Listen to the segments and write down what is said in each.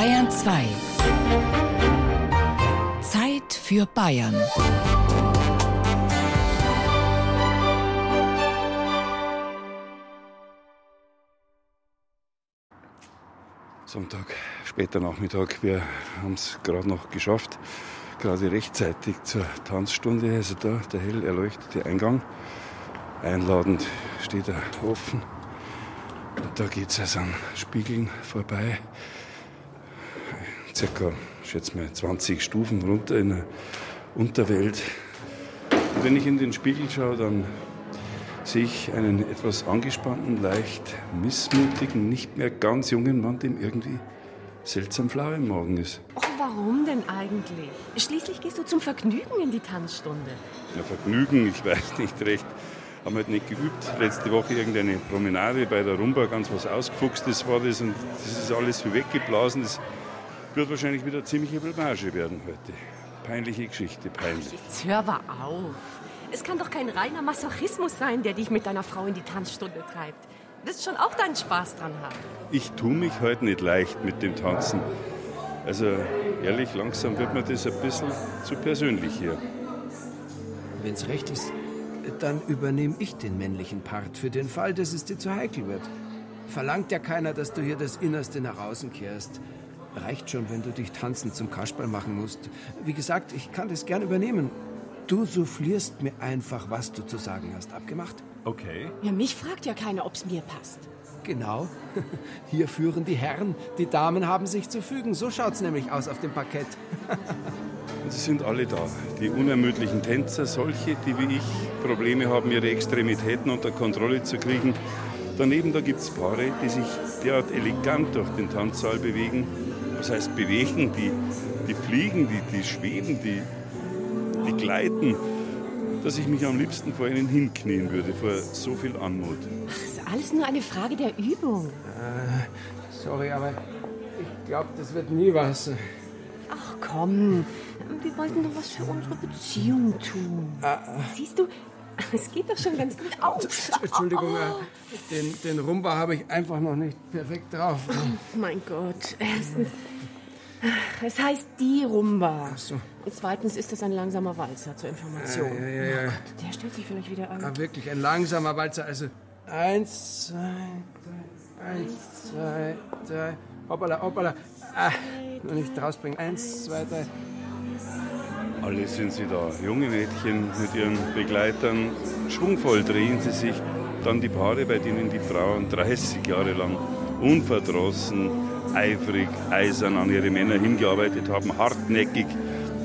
Bayern 2. Zeit für Bayern. Sonntag, später Nachmittag. Wir haben es gerade noch geschafft, gerade rechtzeitig zur Tanzstunde. Also da der hell erleuchtete Eingang. Einladend steht er offen. Und da geht es also an Spiegeln vorbei. Circa, schätze mal, 20 Stufen runter in der Unterwelt. Und wenn ich in den Spiegel schaue, dann sehe ich einen etwas angespannten, leicht missmutigen, nicht mehr ganz jungen Mann, dem irgendwie seltsam flau im Magen ist. Och, warum denn eigentlich? Schließlich gehst du zum Vergnügen in die Tanzstunde. Ja, Vergnügen, ich weiß nicht recht. Haben halt nicht geübt. Letzte Woche irgendeine Promenade bei der Rumba, ganz was Ausgefuchstes war das und das ist alles wie weggeblasen. Das wird wahrscheinlich wieder ziemliche Blamage werden heute. Peinliche Geschichte, peinlich. Jetzt hör aber auf. Es kann doch kein reiner Masochismus sein, der dich mit deiner Frau in die Tanzstunde treibt. Du wirst schon auch deinen Spaß dran haben. Ich tue mich heute nicht leicht mit dem Tanzen. Also ehrlich, langsam wird mir das ein bisschen zu persönlich hier. Wenn's recht ist, dann übernehme ich den männlichen Part für den Fall, dass es dir zu heikel wird. Verlangt ja keiner, dass du hier das Innerste nach außen kehrst. Reicht schon, wenn du dich tanzend zum Kasperl machen musst. Wie gesagt, ich kann das gern übernehmen. Du soufflierst mir einfach, was du zu sagen hast. Abgemacht? Okay. Ja, mich fragt ja keiner, ob's mir passt. Genau. Hier führen die Herren. Die Damen haben sich zu fügen. So schaut's nämlich aus auf dem Parkett. Und sie sind alle da. Die unermüdlichen Tänzer, solche, die wie ich Probleme haben, ihre Extremitäten unter Kontrolle zu kriegen. Daneben da gibt es Paare, die sich derart elegant durch den Tanzsaal bewegen. Was heißt bewegen? Die, die fliegen, die, die schweben, die, die gleiten, dass ich mich am liebsten vor ihnen hinknien würde, vor so viel Anmut. Ach, ist alles nur eine Frage der Übung. Sorry, aber ich glaube, das wird nie was. Ach komm, wir wollten doch was für unsere Beziehung tun. Siehst du, es geht doch schon ganz gut auf. Entschuldigung, den, den Rumba habe ich einfach noch nicht perfekt drauf. Mein Gott, erstens, es heißt die Rumba. Ach so. Und zweitens ist das ein langsamer Walzer zur Information. Ja, ja, ja. Der stellt sich vielleicht wieder an. Ah, wirklich ein langsamer Walzer. Also eins, zwei, drei, eins, zwei, drei. Hoppala, hoppala. Ah, noch nicht rausbringen. Eins, zwei, drei. Alle sind sie da. Junge Mädchen mit ihren Begleitern. Schwungvoll drehen sie sich. Dann die Paare, bei denen die Frauen 30 Jahre lang unverdrossen, eifrig, eisern an ihre Männer hingearbeitet haben, hartnäckig,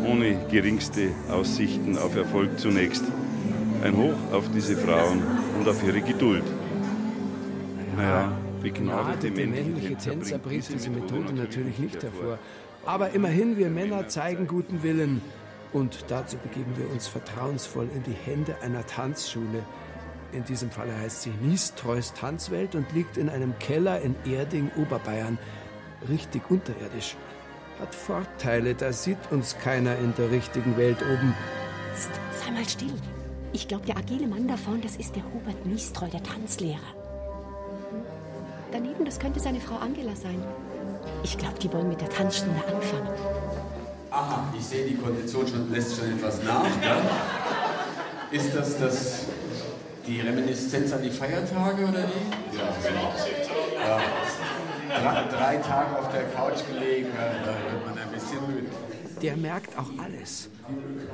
ohne geringste Aussichten auf Erfolg zunächst. Ein Hoch auf diese Frauen und auf ihre Geduld. Naja, begnadete Begnadete männliche Tänzer bringt diese Methode natürlich nicht hervor. Aber immerhin, wir Männer zeigen guten Willen. Und dazu begeben wir uns vertrauensvoll in die Hände einer Tanzschule. In diesem Falle heißt sie Niestreus Tanzwelt und liegt in einem Keller in Erding, Oberbayern. Richtig unterirdisch. Hat Vorteile, da sieht uns keiner in der richtigen Welt oben. Psst, sei mal still. Ich glaube, der agile Mann da vorne, das ist der Hubert Niestreu, der Tanzlehrer. Daneben, das könnte seine Frau Angela sein. Ich glaube, die wollen mit der Tanzstunde anfangen. Aha, ich sehe, die Kondition schon, lässt schon etwas nach. Gell? Ist das, das die Reminiszenz an die Feiertage oder wie? Ja, genau. Ja. Drei, drei Tage auf der Couch gelegen, da wird man ein bisschen müde. Der merkt auch alles.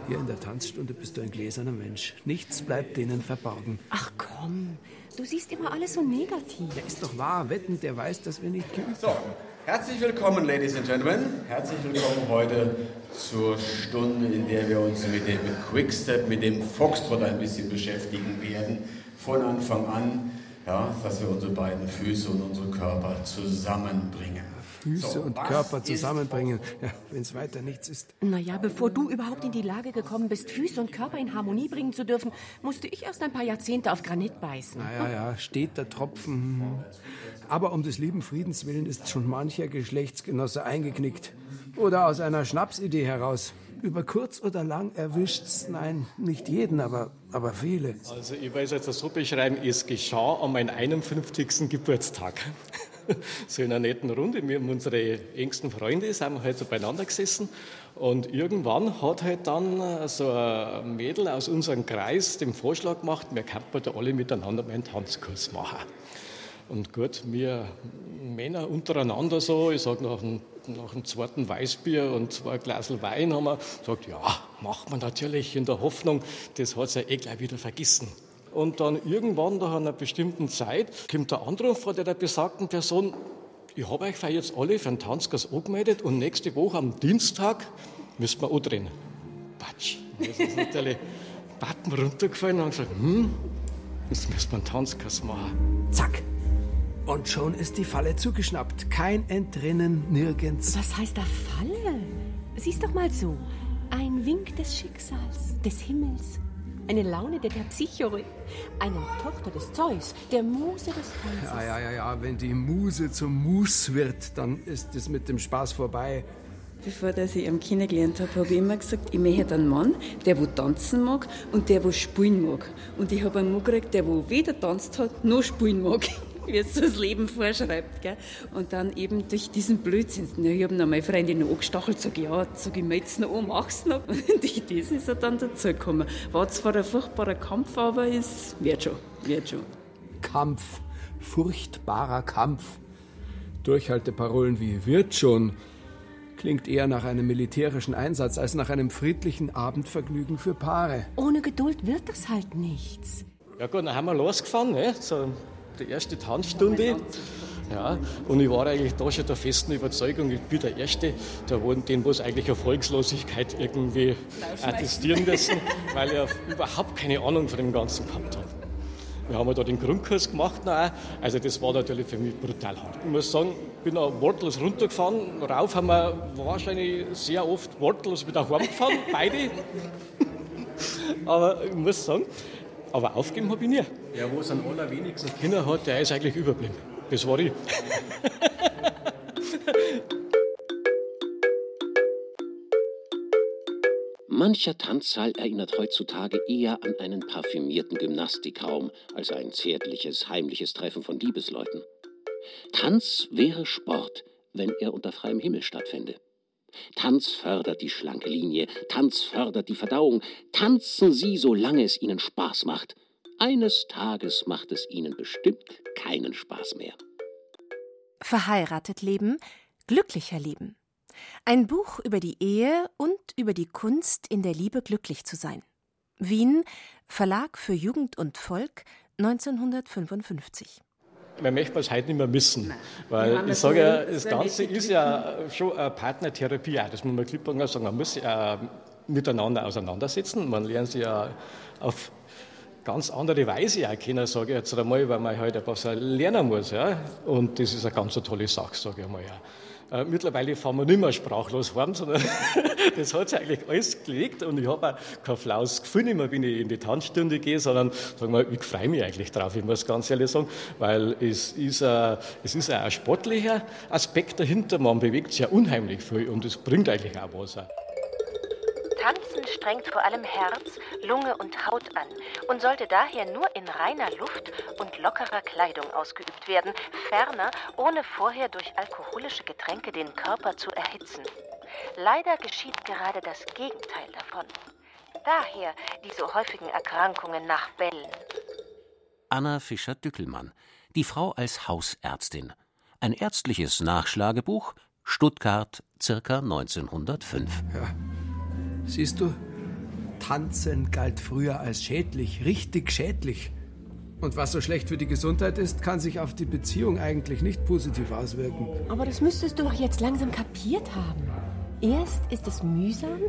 Hier in der Tanzstunde bist du ein gläserner Mensch. Nichts bleibt denen verborgen. Ach komm, du siehst immer alles so negativ. Der ist doch wahr. Wetten, der weiß, dass wir nicht geübt So, haben. Herzlich willkommen, Ladies and Gentlemen. Herzlich willkommen heute zur Stunde, in der wir uns mit dem Quickstep, mit dem Foxtrot ein bisschen beschäftigen werden. Von Anfang an, ja, dass wir unsere beiden Füße und unsere Körper zusammenbringen. Füße So, und Körper zusammenbringen. Ja, wenn es weiter nichts ist. Naja, bevor du überhaupt in die Lage gekommen bist, Füße und Körper in Harmonie bringen zu dürfen, musste ich erst ein paar Jahrzehnte auf Granit beißen. Naja, ja, steht der Tropfen. Aber um des lieben Friedens willen ist schon mancher Geschlechtsgenosse eingeknickt. Oder aus einer Schnapsidee heraus. Über kurz oder lang erwischt's, nein, nicht jeden, aber, aber viele. Also ich weiß jetzt so beschreiben, es geschah an meinem 51. Geburtstag. so in einer netten Runde. Wir haben unsere engsten Freunde, sind wir halt so beieinander gesessen. Und irgendwann hat halt dann so ein Mädel aus unserem Kreis den Vorschlag gemacht, wir könnten da alle miteinander mal einen Tanzkurs machen. Und gut, wir Männer untereinander so, ich sage nach, nach einem zweiten Weißbier und zwei Glasel Wein haben wir gesagt, ja, macht man natürlich in der Hoffnung, das hat sie ja eh gleich wieder vergessen. Und dann irgendwann nach einer bestimmten Zeit kommt der Anruf von der besagten Person, ich habe euch jetzt alle für einen Tanzkurs angemeldet und nächste Woche am Dienstag müssen wir andrehen. Patsch. Das ist natürlich Button runtergefallen und gesagt, hm, jetzt müssen wir einen Tanzkurs machen. Zack. Und schon ist die Falle zugeschnappt. Kein Entrinnen, nirgends. Was heißt da Falle? Sieh's doch mal so. Ein Wink des Schicksals, des Himmels. Eine Laune der Terpsichore. Eine Tochter des Zeus, der Muse des Tanzes. Ja, ja, ja, ja. Wenn die Muse zum Mus wird, dann ist es mit dem Spaß vorbei. Bevor ich ihn kennengelernt habe, habe ich immer gesagt, ich möchte einen Mann, der wo tanzen mag und der wo spielen mag. Und ich habe einen Mann gekriegt, der wo weder tanzt hat, noch spielen mag. wie es das Leben vorschreibt. Gell? Und dann eben durch diesen Blödsinn. Ich habe noch meine Freundin angestachelt, sage ja, sag ich, möcht's noch an, mach's noch. Und durch das ist er dann dazugekommen. War zwar ein furchtbarer Kampf, aber es wird schon, wird schon. Kampf, furchtbarer Kampf. Durchhalteparolen wie wird schon klingt eher nach einem militärischen Einsatz als nach einem friedlichen Abendvergnügen für Paare. Ohne Geduld wird das halt nichts. Ja gut, dann haben wir losgefahren, ne? So die erste Tanzstunde. Ja, und ich war eigentlich da schon der festen Überzeugung, ich bin der Erste, der wo, den was eigentlich Erfolgslosigkeit irgendwie attestieren müssen, weil ich überhaupt keine Ahnung von dem Ganzen gehabt habe. Wir haben da den Grundkurs gemacht, noch, also das war natürlich für mich brutal hart. Ich muss sagen, ich bin auch wortlos runtergefahren, rauf haben wir wahrscheinlich sehr oft wortlos wieder heimgefahren, beide. Aber ich muss sagen, aber aufgeben habe ich nie. Ja, wo es am allerwenigsten Kinder hat, der ist eigentlich überblieben. Das war ich. Mancher Tanzsaal erinnert heutzutage eher an einen parfümierten Gymnastikraum als ein zärtliches, heimliches Treffen von Liebesleuten. Tanz wäre Sport, wenn er unter freiem Himmel stattfände. Tanz fördert die schlanke Linie, Tanz fördert die Verdauung. Tanzen Sie, solange es Ihnen Spaß macht. Eines Tages macht es Ihnen bestimmt keinen Spaß mehr. Verheiratet leben, glücklicher leben. Ein Buch über die Ehe und über die Kunst, in der Liebe glücklich zu sein. Wien, Verlag für Jugend und Volk, 1955 man möchte es heute nicht mehr missen. Weil ich sage ja, das Ganze ist ja schon eine Partnertherapie. Auch. Das muss man klipp und sagen. Man muss sich ja miteinander auseinandersetzen. Man lernt sich ja auf ganz andere Weise auch kennen, sage ich jetzt einmal, weil man halt etwas lernen muss. Ja? Und das ist eine ganz tolle Sache, sage ich einmal. Ja. Äh, mittlerweile fahren wir nicht mehr sprachlos heim, sondern das hat sich eigentlich alles gelegt und ich habe auch kein flaues Gefühl mehr, wenn ich in die Tanzstunde gehe, sondern sagen wir, ich freue mich eigentlich drauf, ich muss ganz ehrlich sagen, weil es ist, ein, es ist ein sportlicher Aspekt dahinter, man bewegt sich ja unheimlich viel und es bringt eigentlich auch was. Strengt vor allem Herz, Lunge und Haut an und sollte daher nur in reiner Luft und lockerer Kleidung ausgeübt werden, ferner ohne vorher durch alkoholische Getränke den Körper zu erhitzen. Leider geschieht gerade das Gegenteil davon. Daher diese häufigen Erkrankungen nach Bällen. Anna Fischer-Dückelmann, die Frau als Hausärztin. Ein ärztliches Nachschlagebuch, Stuttgart, circa 1905. Ja. Siehst du, Tanzen galt früher als schädlich, richtig schädlich. Und was so schlecht für die Gesundheit ist, kann sich auf die Beziehung eigentlich nicht positiv auswirken. Aber das müsstest du doch jetzt langsam kapiert haben. Erst ist es mühsam,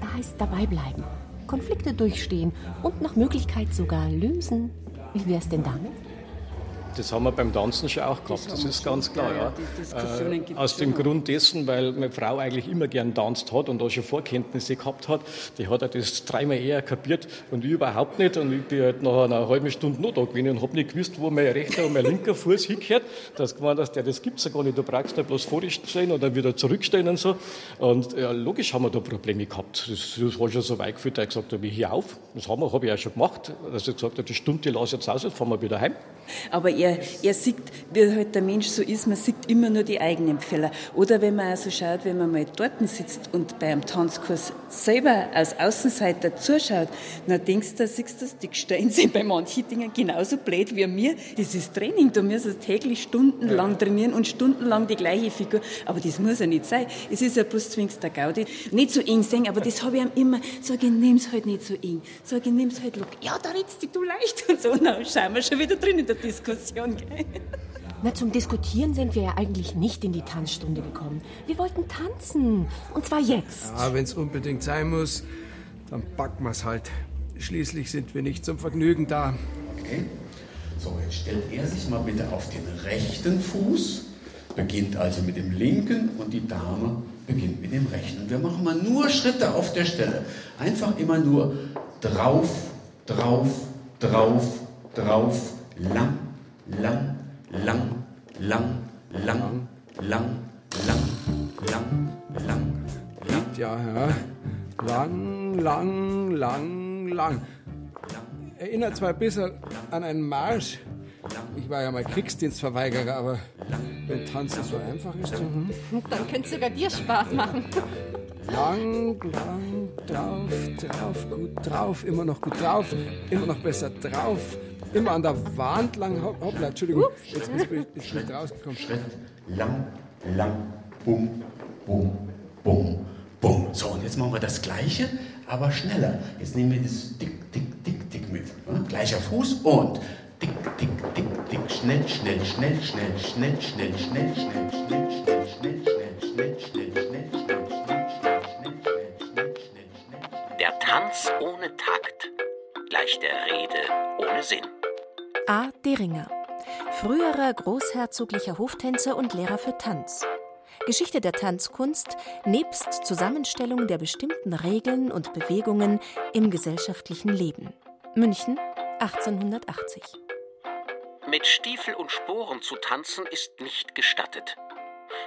da heißt dabei bleiben, Konflikte durchstehen und nach Möglichkeit sogar lösen. Wie wär's denn damit? Das haben wir beim Tanzen schon auch gehabt, das, das ist ganz klar. Ja, ja. Äh, aus dem Grund dessen, weil meine Frau eigentlich immer gern tanzt hat und da schon Vorkenntnisse gehabt hat, die hat das dreimal eher kapiert und ich überhaupt nicht. Und ich bin halt nach einer halben Stunde noch da gewesen und habe nicht gewusst, wo mein rechter und mein linker Fuß hingehört. Das gemeint, dass der, das gibt es ja gar nicht, du brauchst da bloß vorstellen dann wieder zurückstehen und so. Und ja, logisch haben wir da Probleme gehabt. Das, das war schon so weit geführt, dass ich gesagt habe, ich hier auf. Das haben wir, habe ich ja schon gemacht. Dass ich gesagt habe, die Stunde, lasse ich jetzt aus, jetzt fahren wir wieder heim. Aber er, er sieht, wie halt der Mensch so ist, man sieht immer nur die eigenen Fehler. Oder wenn man also schaut, wenn man mal dort sitzt und bei einem Tanzkurs selber als Außenseiter zuschaut, dann denkst du, siehst du, die stellen sich bei manchen Dingen genauso blöd wie mir. Das ist Training, du musst täglich stundenlang trainieren und stundenlang die gleiche Figur. Aber das muss ja nicht sein. Es ist ja bloß zwingst der Gaudi. Nicht so eng sehen, aber das habe ich ihm immer, sag ich, nimm's halt nicht so eng. Sag ich, nimm's halt locker. Ja, da redst du leicht und so. Na, schauen wir schon wieder drin in der Diskussion, gell? Na, zum Diskutieren sind wir ja eigentlich nicht in die Tanzstunde gekommen. Wir wollten tanzen. Und zwar jetzt. Ja, wenn es unbedingt sein muss, dann packen wir es halt. Schließlich sind wir nicht zum Vergnügen da. Okay. So, jetzt stellt er sich mal bitte auf den rechten Fuß, beginnt also mit dem linken und die Dame beginnt mit dem rechten. Und wir machen mal nur Schritte auf der Stelle. Einfach immer nur drauf, drauf, drauf, drauf, lang, lang, lang, lang, lang, lang, lang, lang, lang, lang. Ja, ja. Lang, lang, lang, lang. Erinnert zwar ein bisschen an einen Marsch. Ich war ja mal Kriegsdienstverweigerer, aber wenn Tanzen so einfach ist, dann... Hm? Dann könnte es sogar dir Spaß machen. Lang, lang, drauf, drauf, gut drauf, immer noch gut drauf, immer noch besser drauf, immer an der Wand lang. Hoppla, Entschuldigung, jetzt, jetzt bin ich nicht rausgekommen. Schritt, lang, lang, bum, bum, bum, bum. So, und jetzt machen wir das Gleiche, aber schneller. Jetzt nehmen wir das dick, dick, dick, dick mit. Gleicher Fuß und dick, dick, dick, dick, schnell, schnell, schnell, schnell, schnell, schnell, schnell, schnell, schnell, schnell, schnell, schnell, schnell, schnell, schnell, Der Tanz ohne Takt gleich der Rede ohne Sinn. A. Deringer, früherer großherzoglicher Hoftänzer und Lehrer für Tanz. Geschichte der Tanzkunst nebst Zusammenstellung der bestimmten Regeln und Bewegungen im gesellschaftlichen Leben. München 1880. Mit Stiefel und Sporen zu tanzen ist nicht gestattet.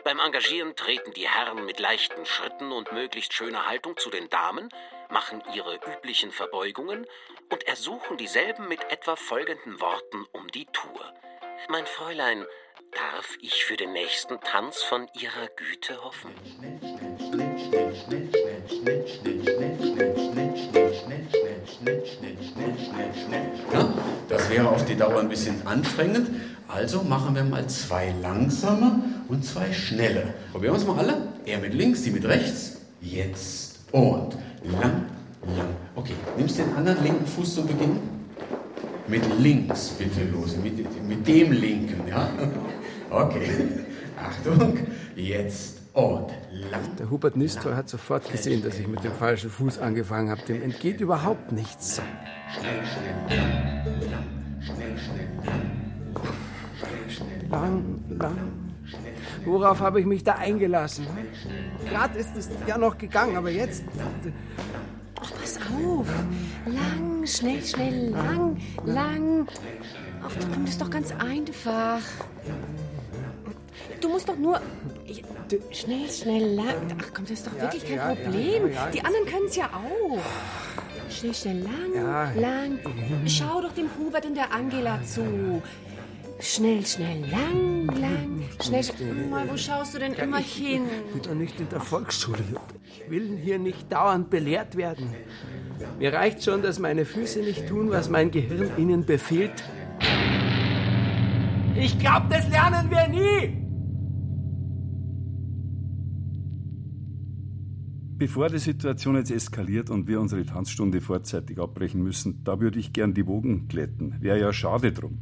Beim Engagieren treten die Herren mit leichten Schritten und möglichst schöner Haltung zu den Damen, machen ihre üblichen Verbeugungen und ersuchen dieselben mit etwa folgenden Worten um die Tour. Mein Fräulein, darf ich für den nächsten Tanz von Ihrer Güte hoffen? Das wäre auf die Dauer ein bisschen anstrengend. Also machen wir mal zwei langsame und zwei schnelle. Probieren wir es mal alle. Er mit links, die mit rechts. Jetzt und lang, lang. Okay, nimmst den anderen linken Fuß zu Beginn. Mit links bitte los, mit, mit dem linken, ja? Okay, Achtung, jetzt und lang. Der Hubert Nistor hat sofort gesehen, dass ich mit dem falschen Fuß angefangen habe. Dem entgeht überhaupt nichts. Schnell, schnell, lang, lang, schnell, schnell, lang. Lang, lang. Worauf habe ich mich da eingelassen? Gerade ist es ja noch gegangen, aber jetzt. Ach, pass auf. Lang, schnell, schnell, lang, lang. Ach, komm, das ist doch ganz einfach. Du musst doch nur. Schnell, schnell, lang. Ach komm, das ist doch wirklich kein ja, Problem. ja. Die anderen können es ja auch. Schnell, schnell, lang, lang. Schau doch dem Hubert und der Angela zu. Schnell, schnell, lang, lang. Schnell, schnell. Mal, wo schaust du denn immer hin? Ich bin doch nicht in der Volksschule. Ich will hier nicht dauernd belehrt werden. Mir reicht schon, dass meine Füße nicht tun, was mein Gehirn ihnen befiehlt. Ich glaube, das lernen wir nie! Bevor die Situation jetzt eskaliert und wir unsere Tanzstunde vorzeitig abbrechen müssen, da würde ich gern die Wogen glätten. Wäre ja schade drum.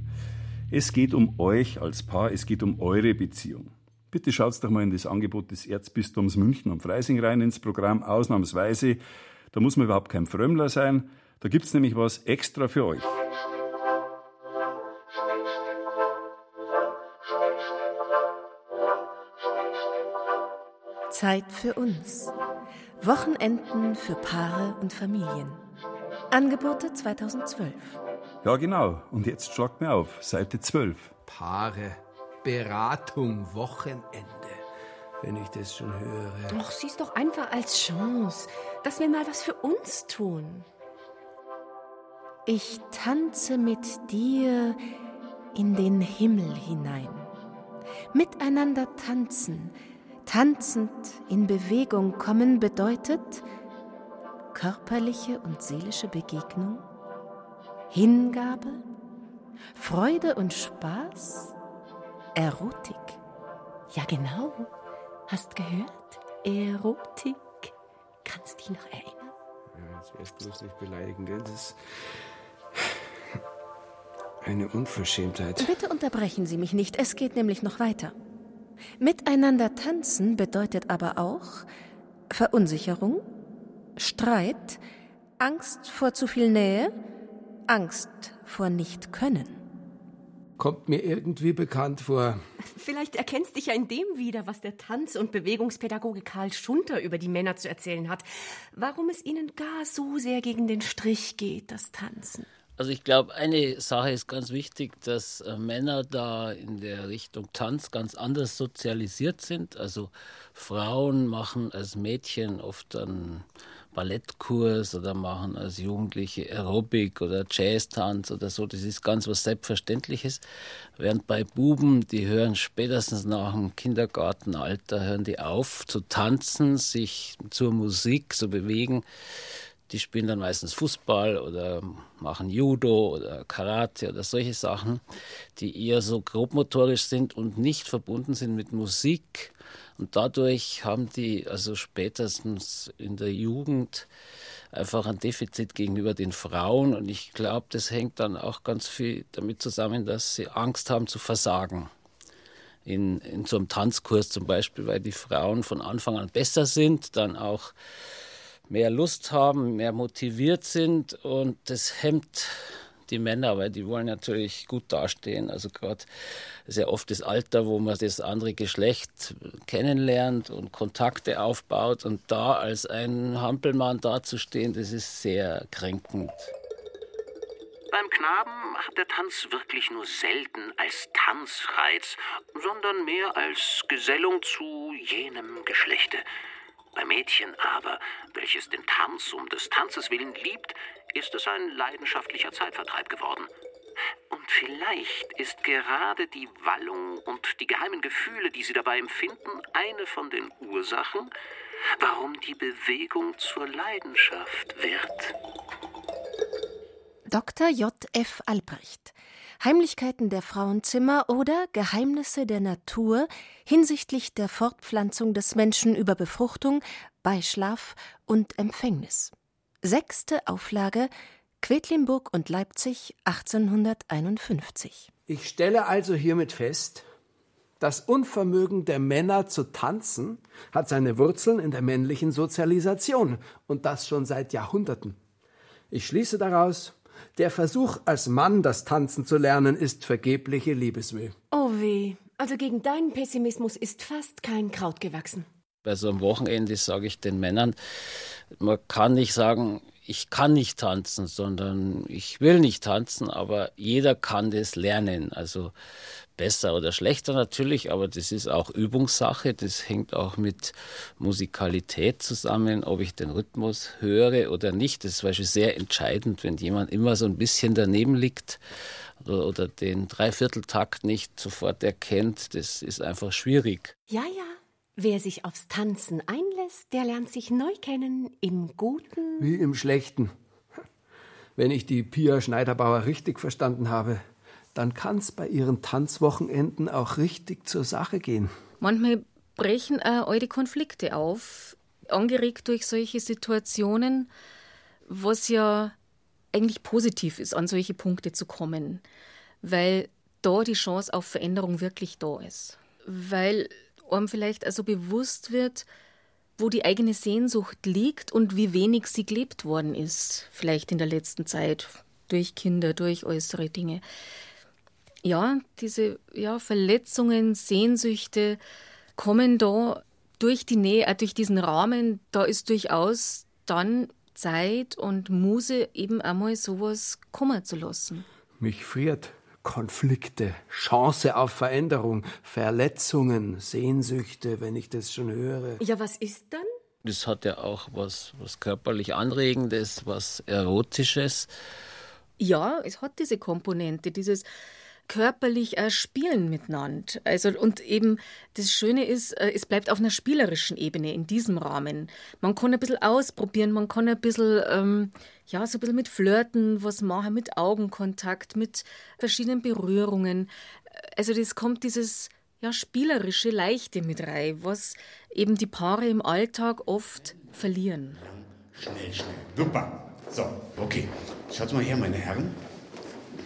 Es geht um euch als Paar, es geht um eure Beziehung. Bitte schaut doch mal in das Angebot des Erzbistums München am Freising rein ins Programm, ausnahmsweise. Da muss man überhaupt kein Frömmler sein. Da gibt's nämlich was extra für euch. Zeit für uns. Wochenenden für Paare und Familien. Angebote 2012. Ja, genau. Und jetzt schlagt mir auf, Seite 12. Paare, Beratung, Wochenende. Wenn ich das schon höre. Ach, sieh's doch einfach als Chance, dass wir mal was für uns tun. Ich tanze mit dir in den Himmel hinein. Miteinander tanzen, tanzend in Bewegung kommen bedeutet körperliche und seelische Begegnung, Hingabe, Freude und Spaß, Erotik. Ja, genau. Hast gehört? Erotik. Kannst dich noch erinnern? Ja, jetzt wärst bloß nicht beleidigen, gell? Das ist eine Unverschämtheit. Bitte unterbrechen Sie mich nicht, es geht nämlich noch weiter. Miteinander tanzen bedeutet aber auch Verunsicherung, Streit, Angst vor zu viel Nähe, Angst vor Nicht-Können. Kommt mir irgendwie bekannt vor. Vielleicht erkennst dich ja in dem wieder, was der Tanz- und Bewegungspädagoge Karl Schunter über die Männer zu erzählen hat. Warum es ihnen gar so sehr gegen den Strich geht, das Tanzen. Also ich glaube, eine Sache ist ganz wichtig, dass äh, Männer da in der Richtung Tanz ganz anders sozialisiert sind. Also Frauen machen als Mädchen oft einen Ballettkurs oder machen als Jugendliche Aerobic oder Jazztanz oder so. Das ist ganz was Selbstverständliches. Während bei Buben, die hören spätestens nach dem Kindergartenalter, hören die auf zu tanzen, sich zur Musik zu bewegen. Die spielen dann meistens Fußball oder machen Judo oder Karate oder solche Sachen, die eher so grobmotorisch sind und nicht verbunden sind mit Musik und dadurch haben die also spätestens in der Jugend einfach ein Defizit gegenüber den Frauen. Und ich glaube, das hängt dann auch ganz viel damit zusammen, dass sie Angst haben zu versagen. In, in so einem Tanzkurs zum Beispiel, weil die Frauen von Anfang an besser sind, dann auch mehr Lust haben, mehr motiviert sind und das hemmt die Männer, weil die wollen natürlich gut dastehen. Also gerade sehr oft das Alter, wo man das andere Geschlecht kennenlernt und Kontakte aufbaut und da als ein Hampelmann dazustehen, das ist sehr kränkend. Beim Knaben hat der Tanz wirklich nur selten als Tanzreiz, sondern mehr als Gesellung zu jenem Geschlechte. Bei Mädchen aber, welches den Tanz um des Tanzes willen liebt, ist es ein leidenschaftlicher Zeitvertreib geworden. Und vielleicht ist gerade die Wallung und die geheimen Gefühle, die sie dabei empfinden, eine von den Ursachen, warum die Bewegung zur Leidenschaft wird. Dr. J. F. Albrecht Heimlichkeiten der Frauenzimmer oder Geheimnisse der Natur hinsichtlich der Fortpflanzung des Menschen über Befruchtung, Beischlaf und Empfängnis. Sechste Auflage Quedlinburg und Leipzig 1851. Ich stelle also hiermit fest, das Unvermögen der Männer zu tanzen hat seine Wurzeln in der männlichen Sozialisation und das schon seit Jahrhunderten. Ich schließe daraus, der Versuch, als Mann das Tanzen zu lernen, ist vergebliche Liebesmüh. Oh weh, also gegen deinen Pessimismus ist fast kein Kraut gewachsen. Bei so einem Wochenende sage ich den Männern, man kann nicht sagen, ich kann nicht tanzen, sondern ich will nicht tanzen, aber jeder kann das lernen. Also besser oder schlechter natürlich, aber das ist auch Übungssache. Das hängt auch mit Musikalität zusammen, ob ich den Rhythmus höre oder nicht. Das ist zum Beispiel sehr entscheidend, wenn jemand immer so ein bisschen daneben liegt oder, oder den Dreivierteltakt nicht sofort erkennt. Das ist einfach schwierig. Ja, ja. Wer sich aufs Tanzen einlässt, der lernt sich neu kennen, im Guten wie im Schlechten. Wenn ich die Pia Schneiderbauer richtig verstanden habe, dann kann es bei ihren Tanzwochenenden auch richtig zur Sache gehen. Manchmal brechen auch eure Konflikte auf, angeregt durch solche Situationen, was ja eigentlich positiv ist, an solche Punkte zu kommen, weil da die Chance auf Veränderung wirklich da ist. Weil einem vielleicht also bewusst wird, wo die eigene Sehnsucht liegt und wie wenig sie gelebt worden ist, vielleicht in der letzten Zeit, durch Kinder, durch äußere Dinge ja, diese ja, Verletzungen, Sehnsüchte kommen da durch die Nähe, äh, durch diesen Rahmen, da ist durchaus dann Zeit und Muse eben einmal sowas kommen zu lassen. Mich friert Konflikte, Chance auf Veränderung, Verletzungen, Sehnsüchte, wenn ich das schon höre. Ja, was ist dann? Das hat ja auch was, was körperlich Anregendes, was Erotisches. Ja, es hat diese Komponente, dieses körperlich äh, spielen miteinander. Also, und eben das Schöne ist, äh, es bleibt auf einer spielerischen Ebene in diesem Rahmen. Man kann ein bisschen ausprobieren, man kann ein bisschen, ähm, ja, so ein bisschen mit Flirten was machen, mit Augenkontakt, mit verschiedenen Berührungen. Also, das kommt dieses ja, spielerische, leichte mit rein, was eben die Paare im Alltag oft verlieren. Schnell, schnell. Super. So, okay. Schaut mal her, meine Herren.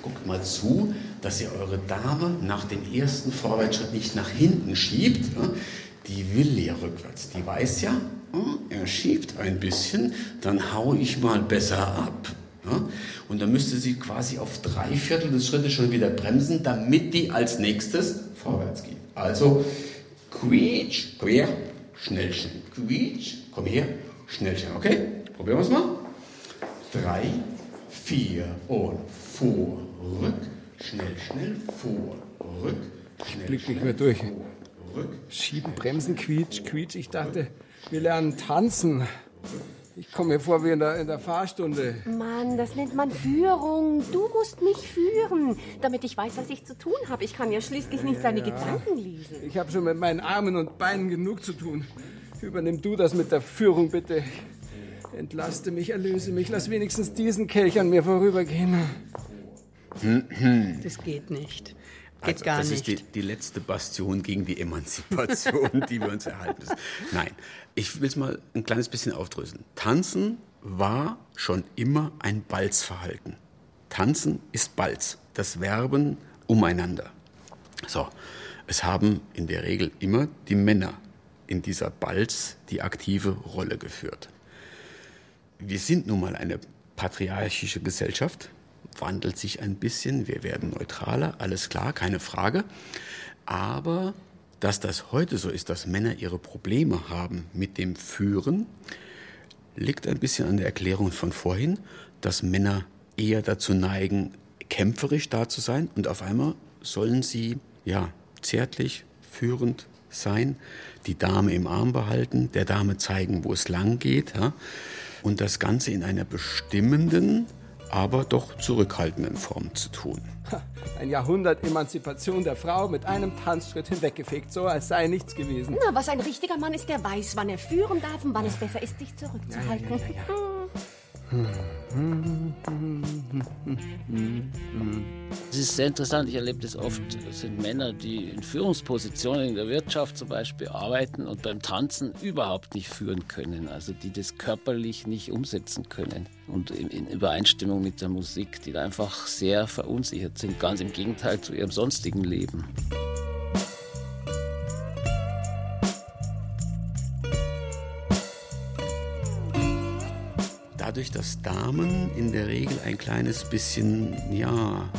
Guckt mal zu, dass ihr eure Dame nach dem ersten Vorwärtsschritt nicht nach hinten schiebt. Die will ja rückwärts. Die weiß ja, er schiebt ein bisschen, dann hau ich mal besser ab. Und dann müsste sie quasi auf drei Viertel des Schrittes schon wieder bremsen, damit die als nächstes vorwärts geht. Also quietsch, komm her, schnell, schnell, quietsch, komm her, schnell, schnell. Okay, probieren wir es mal. Drei, vier und vor, rück, schnell, schnell, vor, rück, schnell, Ich blick nicht mehr durch. Schieben, bremsen, quietsch, quietsch. Ich dachte, wir lernen tanzen. Ich komme mir vor wie in der, in der Fahrstunde. Mann, das nennt man Führung. Du musst mich führen, damit ich weiß, was ich zu tun habe. Ich kann ja schließlich nicht deine Gedanken lesen. Ich habe schon mit meinen Armen und Beinen genug zu tun. Übernimm du das mit der Führung, bitte. Entlaste mich, erlöse mich. Lass wenigstens diesen Kelch an mir vorübergehen. Das geht nicht. Geht Also, gar das nicht. ist die, die letzte Bastion gegen die Emanzipation, die wir uns erhalten müssen. Nein, ich will es mal ein kleines bisschen aufdröseln. Tanzen war schon immer ein Balzverhalten. Tanzen ist Balz, das Werben umeinander. So, es haben in der Regel immer die Männer in dieser Balz die aktive Rolle geführt. Wir sind nun mal eine patriarchische Gesellschaft, wandelt sich ein bisschen, wir werden neutraler, alles klar, keine Frage. Aber dass das heute so ist, dass Männer ihre Probleme haben mit dem Führen, liegt ein bisschen an der Erklärung von vorhin, dass Männer eher dazu neigen, kämpferisch da zu sein und auf einmal sollen sie ja zärtlich, führend sein, die Dame im Arm behalten, der Dame zeigen, wo es lang geht ja? und das Ganze in einer bestimmenden, aber doch zurückhaltenden Form zu tun. Ha, Ein Jahrhundert Emanzipation der Frau mit einem Tanzschritt hinweggefegt, so als sei nichts gewesen. Na, was ein richtiger Mann ist, der weiß, wann er führen darf und wann es besser ist, sich zurückzuhalten. Es ist sehr interessant, ich erlebe das oft, es sind Männer, die in Führungspositionen in der Wirtschaft zum Beispiel arbeiten und beim Tanzen überhaupt nicht führen können, also die das körperlich nicht umsetzen können und in, in Übereinstimmung mit der Musik, die da einfach sehr verunsichert sind, ganz im Gegenteil zu ihrem sonstigen Leben. Dadurch, dass Damen in der Regel ein kleines bisschen, ja,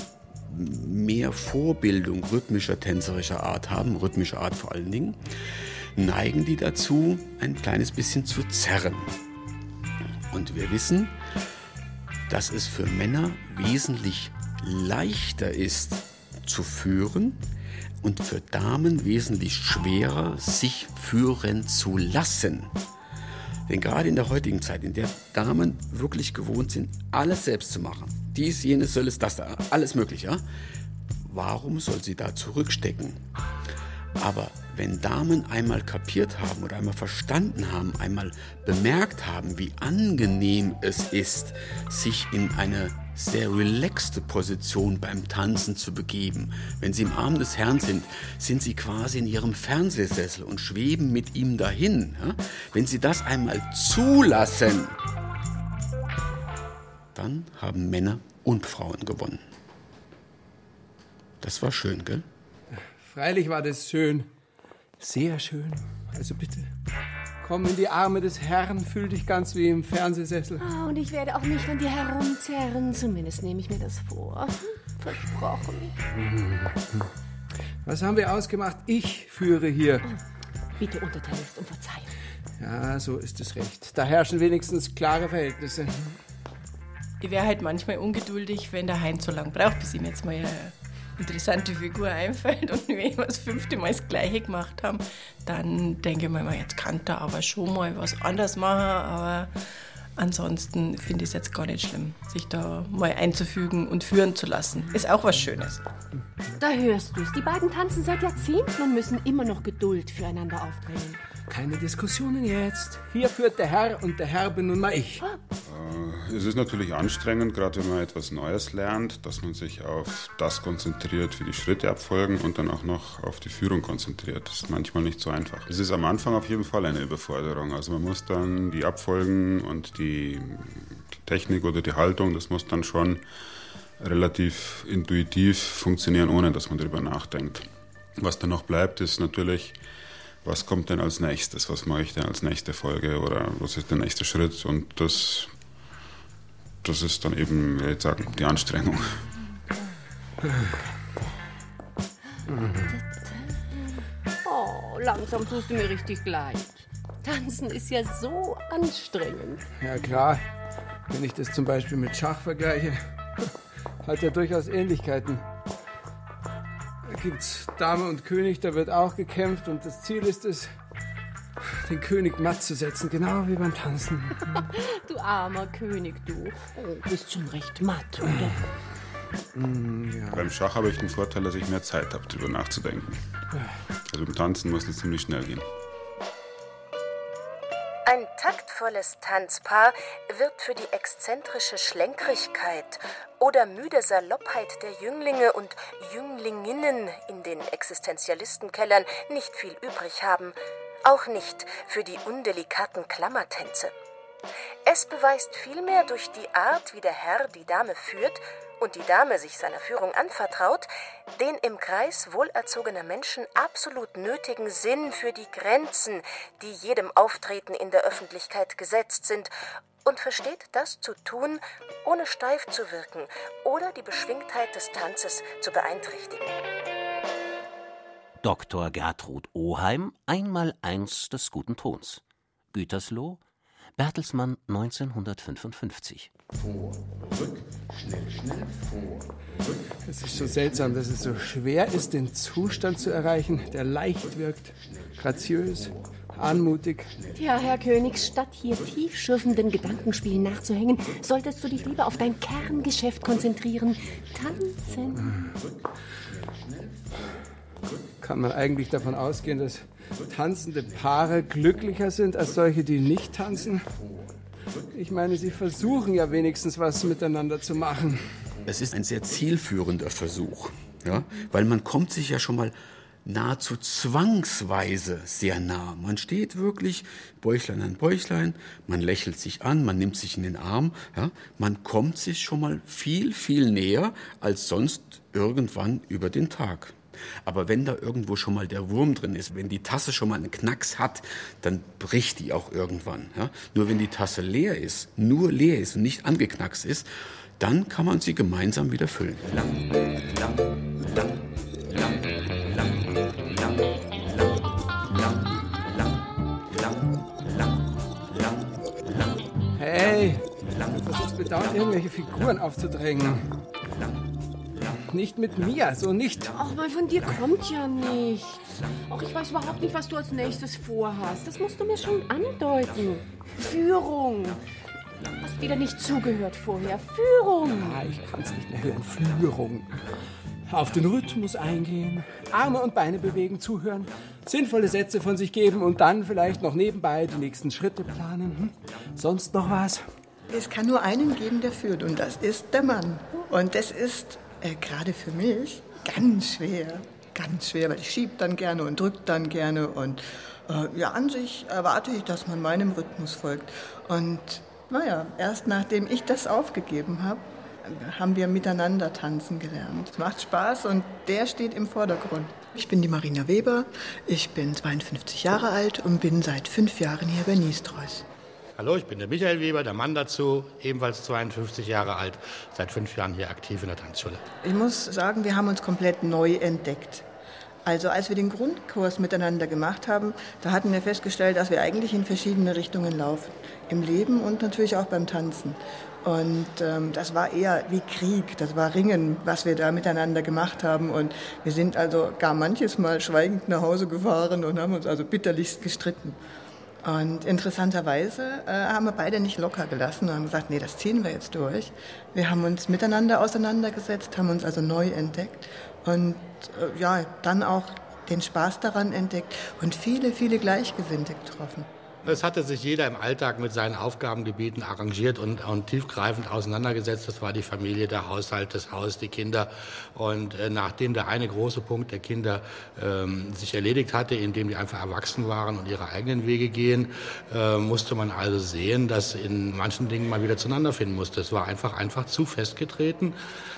mehr Vorbildung rhythmischer, tänzerischer Art haben, rhythmischer Art vor allen Dingen, neigen die dazu, ein kleines bisschen zu zerren. Und wir wissen, dass es für Männer wesentlich leichter ist zu führen und für Damen wesentlich schwerer, sich führen zu lassen. Denn gerade in der heutigen Zeit, in der Damen wirklich gewohnt sind, alles selbst zu machen, dies, jenes, soll es, das, da, alles mögliche, warum soll sie da zurückstecken? Aber wenn Damen einmal kapiert haben oder einmal verstanden haben, einmal bemerkt haben, wie angenehm es ist, sich in eine sehr relaxte Position beim Tanzen zu begeben. Wenn sie im Arm des Herrn sind, sind sie quasi in ihrem Fernsehsessel und schweben mit ihm dahin. Wenn sie das einmal zulassen, dann haben Männer und Frauen gewonnen. Das war schön, gell? Freilich war das schön. Sehr schön. Also bitte, komm in die Arme des Herrn, fühl dich ganz wie im Fernsehsessel. Ah, und ich werde auch nicht an dir herumzerren. Zumindest nehme ich mir das vor. Versprochen. Was haben wir ausgemacht? Ich führe hier. Bitte untertänigst um Verzeihung. Ja, so ist es recht. Da herrschen wenigstens klare Verhältnisse. Ich wäre halt manchmal ungeduldig, wenn der Heinz so lange braucht, bis ihm jetzt mal eine interessante Figur einfällt. Und wenn wir das fünfte Mal das Gleiche gemacht haben, dann denke ich mir immer, jetzt kann er aber schon mal was anderes machen. Aber ansonsten finde ich es jetzt gar nicht schlimm, sich da mal einzufügen und führen zu lassen. Ist auch was Schönes. Da hörst du es. Die beiden tanzen seit Jahrzehnten und müssen immer noch Geduld füreinander aufbringen. Keine Diskussionen jetzt. Hier führt der Herr und der Herr bin nun mal ich. Äh, es ist natürlich anstrengend, gerade wenn man etwas Neues lernt, dass man sich auf das konzentriert, wie die Schritte abfolgen und dann auch noch auf die Führung konzentriert. Das ist manchmal nicht so einfach. Es ist am Anfang auf jeden Fall eine Überforderung. Also man muss dann die Abfolgen und die, Technik oder die Haltung, das muss dann schon relativ intuitiv funktionieren, ohne dass man darüber nachdenkt. Was dann noch bleibt, ist natürlich was kommt denn als nächstes, was mache ich denn als nächste Folge oder was ist der nächste Schritt und das, das ist dann eben, ich sagen, die Anstrengung. Oh, langsam tust du mir richtig leid. Tanzen ist ja so anstrengend. Ja klar, wenn ich das zum Beispiel mit Schach vergleiche, hat ja durchaus Ähnlichkeiten gibt es Dame und König, da wird auch gekämpft und das Ziel ist es, den König matt zu setzen, genau wie beim Tanzen. du armer König, du. Oh, bist schon recht matt, oder? Mm, ja. Beim Schach habe ich den Vorteil, dass ich mehr Zeit habe, darüber nachzudenken. Also beim Tanzen muss es ziemlich schnell gehen. Ein taktvolles Tanzpaar wird für die exzentrische Schlenkrigkeit oder müde Saloppheit der Jünglinge und Jünglinginnen in den Existenzialistenkellern nicht viel übrig haben, auch nicht für die undelikaten Klammertänze. Es beweist vielmehr durch die Art, wie der Herr die Dame führt und die Dame sich seiner Führung anvertraut, den im Kreis wohlerzogener Menschen absolut nötigen Sinn für die Grenzen, die jedem Auftreten in der Öffentlichkeit gesetzt sind, und versteht das zu tun, ohne steif zu wirken oder die Beschwingtheit des Tanzes zu beeinträchtigen. Dr. Gertrud Oheim, einmal eins des guten Tons. Gütersloh, Bertelsmann 1955. Vor, rück, schnell, schnell, vor, rück. Es ist so seltsam, dass es so schwer ist, den Zustand zu erreichen, der leicht wirkt, graziös, anmutig. Ja, Herr König, statt hier tiefschürfenden Gedankenspielen nachzuhängen, solltest du dich lieber auf dein Kerngeschäft konzentrieren. Tanzen. Kann man eigentlich davon ausgehen, dass tanzende Paare glücklicher sind als solche, die nicht tanzen? Ich meine, sie versuchen ja wenigstens was miteinander zu machen. Es ist ein sehr zielführender Versuch, ja? weil man kommt sich ja schon mal nahezu zwangsweise sehr nah. Man steht wirklich Bäuchlein an Bäuchlein, man lächelt sich an, man nimmt sich in den Arm, ja? man kommt sich schon mal viel, viel näher als sonst irgendwann über den Tag. Aber wenn da irgendwo schon mal der Wurm drin ist, wenn die Tasse schon mal einen Knacks hat, dann bricht die auch irgendwann. Ja? Nur wenn die Tasse leer ist, nur leer ist und nicht angeknackst ist, dann kann man sie gemeinsam wieder füllen. Lang, lang, lang, lang, lang, lang, lang. Hey, du versuchst bedauernd irgendwelche Figuren aufzudrängen. Nicht mit mir, so nicht. Ach, mal von dir kommt ja nichts. Ach, ich weiß überhaupt nicht, was du als nächstes vorhast. Das musst du mir schon andeuten. Führung. Hast wieder nicht zugehört vorher. Führung. Ja, ich kann es nicht mehr hören. Führung. Auf den Rhythmus eingehen, Arme und Beine bewegen, zuhören, sinnvolle Sätze von sich geben und dann vielleicht noch nebenbei die nächsten Schritte planen. Hm? Sonst noch was? Es kann nur einen geben, der führt, und das ist der Mann. Und das ist äh, gerade für mich ganz schwer. Ganz schwer, weil ich schiebe dann gerne und drücke dann gerne. Und äh, ja, an sich erwarte ich, dass man meinem Rhythmus folgt. Und naja, erst nachdem ich das aufgegeben habe, haben wir miteinander tanzen gelernt. Es macht Spaß und der steht im Vordergrund. Ich bin die Marina Weber, ich bin 52 Jahre alt und bin seit fünf Jahren hier bei Niestreus. Hallo, ich bin der Michael Weber, der Mann dazu, ebenfalls 52 Jahre alt, seit fünf Jahren hier aktiv in der Tanzschule. Ich muss sagen, wir haben uns komplett neu entdeckt. Also als wir den Grundkurs miteinander gemacht haben, da hatten wir festgestellt, dass wir eigentlich in verschiedene Richtungen laufen. Im Leben und natürlich auch beim Tanzen. Und ähm, das war eher wie Krieg, das war Ringen, was wir da miteinander gemacht haben. Und wir sind also gar manches Mal schweigend nach Hause gefahren und haben uns also bitterlichst gestritten. Und interessanterweise äh, haben wir beide nicht locker gelassen und haben gesagt, nee, das ziehen wir jetzt durch. Wir haben uns miteinander auseinandergesetzt, haben uns also neu entdeckt und äh, ja, dann auch den Spaß daran entdeckt und viele, viele Gleichgesinnte getroffen. Es hatte sich jeder im Alltag mit seinen Aufgabengebieten arrangiert und, und tiefgreifend auseinandergesetzt. Das war die Familie, der Haushalt, das Haus, die Kinder. Und äh, nachdem der eine große Punkt der Kinder ähm, sich erledigt hatte, indem die einfach erwachsen waren und ihre eigenen Wege gehen, äh, musste man also sehen, dass in manchen Dingen mal wieder zueinander finden musste. Es war einfach, einfach zu festgetreten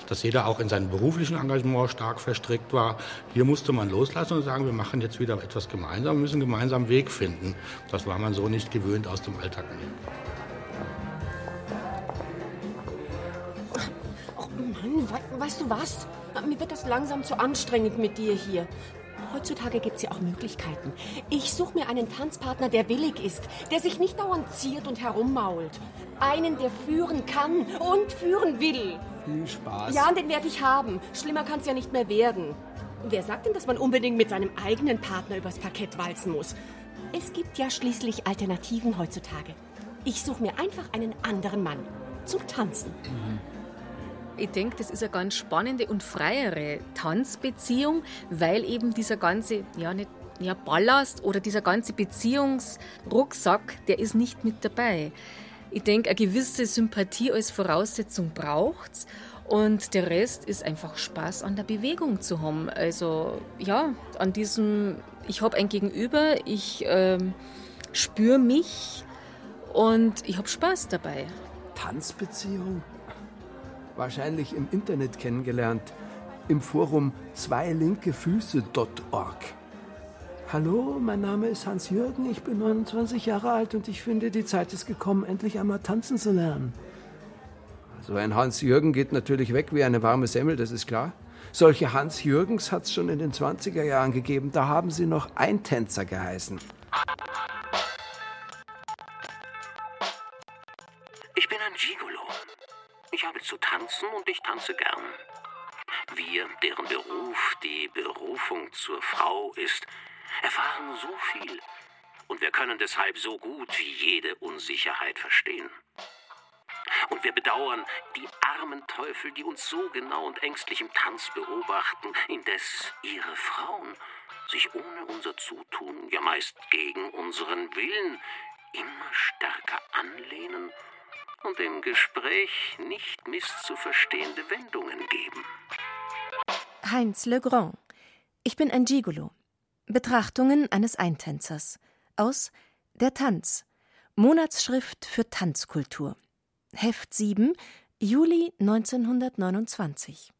dass jeder auch in seinem beruflichen Engagement stark verstrickt war. Hier musste man loslassen und sagen, wir machen jetzt wieder etwas gemeinsam, wir müssen gemeinsam Weg finden. Das war man so nicht gewöhnt aus dem Alltag. Oh Mann, weißt du was? Mir wird das langsam zu anstrengend mit dir hier. Heutzutage gibt es ja auch Möglichkeiten. Ich suche mir einen Tanzpartner, der willig ist, der sich nicht dauernd ziert und herummault. Einen, der führen kann und führen will. Viel Spaß. Ja, den werde ich haben. Schlimmer kann es ja nicht mehr werden. Wer sagt denn, dass man unbedingt mit seinem eigenen Partner übers Parkett walzen muss? Es gibt ja schließlich Alternativen heutzutage. Ich suche mir einfach einen anderen Mann zum Tanzen. Mhm. Ich denke, das ist eine ganz spannende und freiere Tanzbeziehung, weil eben dieser ganze, ja, nicht ja, Ballast oder dieser ganze Beziehungsrucksack, der ist nicht mit dabei. Ich denke, eine gewisse Sympathie als Voraussetzung braucht und der Rest ist einfach Spaß an der Bewegung zu haben. Also ja, an diesem, ich habe ein Gegenüber, ich ähm, spüre mich und ich habe Spaß dabei. Tanzbeziehung? wahrscheinlich im Internet kennengelernt, im Forum zweilinkefüße.org. Hallo, mein Name ist Hans-Jürgen, ich bin 29 Jahre alt und ich finde, die Zeit ist gekommen, endlich einmal tanzen zu lernen. So ein Hans-Jürgen geht natürlich weg wie eine warme Semmel, das ist klar. Solche Hans-Jürgens hat es schon in den 20er Jahren gegeben, da haben sie noch Eintänzer geheißen. Ich habe zu tanzen und ich tanze gern. Wir, deren Beruf die Berufung zur Frau ist, erfahren so viel und wir können deshalb so gut wie jede Unsicherheit verstehen. Und wir bedauern die armen Teufel, die uns so genau und ängstlich im Tanz beobachten, indes ihre Frauen sich ohne unser Zutun, ja meist gegen unseren Willen, immer stärker anlehnen und im Gespräch nicht misszuverstehende Wendungen geben. Heinz Legrand. Ich bin ein Gigolo. Betrachtungen eines Eintänzers. Aus Der Tanz. Monatsschrift für Tanzkultur. Heft 7, Juli 1929.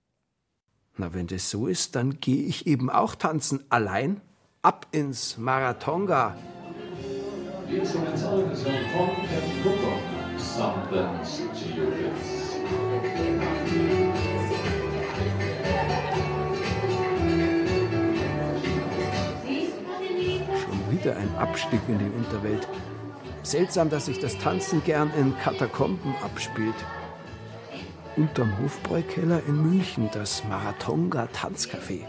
Na, wenn das so ist, dann gehe ich eben auch tanzen. Allein ab ins Julius. Schon wieder ein Abstieg in die Unterwelt. Seltsam, dass sich das Tanzen gern in Katakomben abspielt. Unterm Hofbräukeller in München das Marathonga Tanzcafé.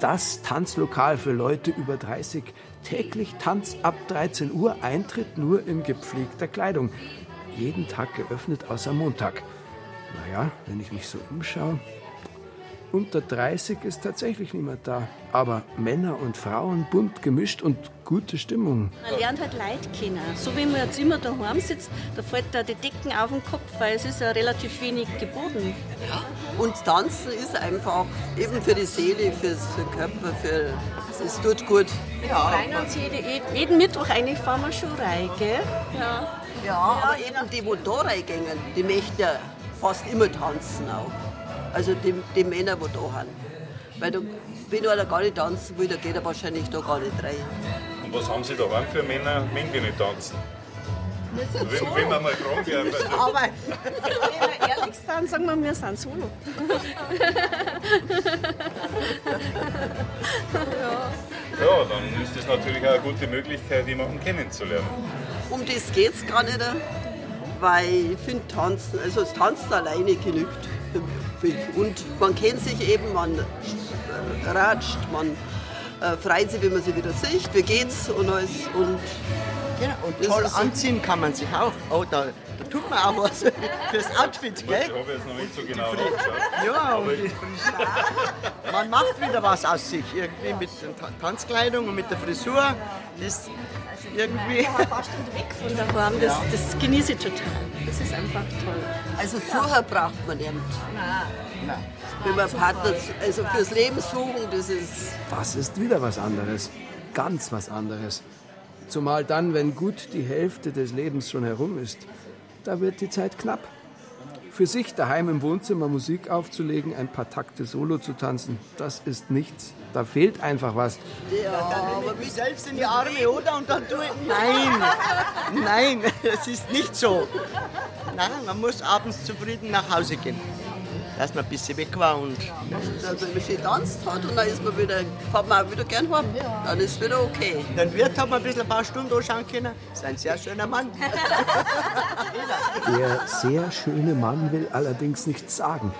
Das Tanzlokal für Leute über 30. Täglich Tanz ab 13 Uhr, Eintritt nur in gepflegter Kleidung jeden Tag geöffnet, außer Montag. Naja, wenn ich mich so umschaue, unter 30 ist tatsächlich niemand da. Aber Männer und Frauen bunt gemischt und gute Stimmung. Man lernt halt Leute kennen. So wie man jetzt immer daheim sitzt, da fällt da die Decken auf den Kopf, weil es ist ja relativ wenig geboten. Ja. Und Tanzen ist einfach eben für die Seele, für den Körper, für es tut gut. Ja. Wir freuen uns jede, jeden Mittwoch eigentlich fahren wir schon rein, gell? Ja. Ja, aber eben die, die da reingehen, die möchten ja fast immer tanzen auch. Also die, die Männer, die da sind. Weil da, wenn einer gar nicht tanzen will, dann geht er wahrscheinlich da gar nicht rein. Was haben Sie da rein für Männer, wenn die nicht tanzen? Wenn, so. wenn man mal fragen dürfen. Aber wenn wir ehrlich sind, sagen wir, wir sind solo. ja. ja, dann ist das natürlich auch eine gute Möglichkeit, jemanden kennenzulernen. Um das geht es gar nicht, weil ich finde, Tanzen, also das Tanzen alleine genügt. Und man kennt sich eben, man ratscht, man äh, freut sich, wenn man sich wieder sieht, wie geht's und alles. Und Genau, und toll anziehen kann man sich auch. Oh, da tut man auch was fürs Outfit, gell? Ich habe jetzt noch nicht so genau. Ja, Aber und die Frisur. Man macht wieder was aus sich. Irgendwie mit der Ta- Tanzkleidung und mit der Frisur. Das irgendwie. Von daheim, das, das genieße ich total. Das ist einfach toll. Also suchen braucht man nicht. Wenn man Partner, also fürs Leben suchen, das ist Das ist wieder was anderes. Ganz was anderes. Zumal dann, wenn gut die Hälfte des Lebens schon herum ist. Da wird die Zeit knapp. Für sich daheim im Wohnzimmer Musik aufzulegen, ein paar Takte Solo zu tanzen, das ist nichts. Da fehlt einfach was. Ja, dann nehme ich mich selbst in die Arme, oder? Und dann tue ich. Nein, nein, es ist nicht so. Nein, man muss abends zufrieden nach Hause gehen. Dass man ein bisschen weg war und. Also wenn man schön tanzt hat und dann ist man wieder, fährt man auch wieder gern heim. Dann ist wieder okay. Den Wirt hat man ein bisschen ein paar Stunden anschauen können. Ist ein sehr schöner Mann. Der sehr schöne Mann will allerdings nichts sagen.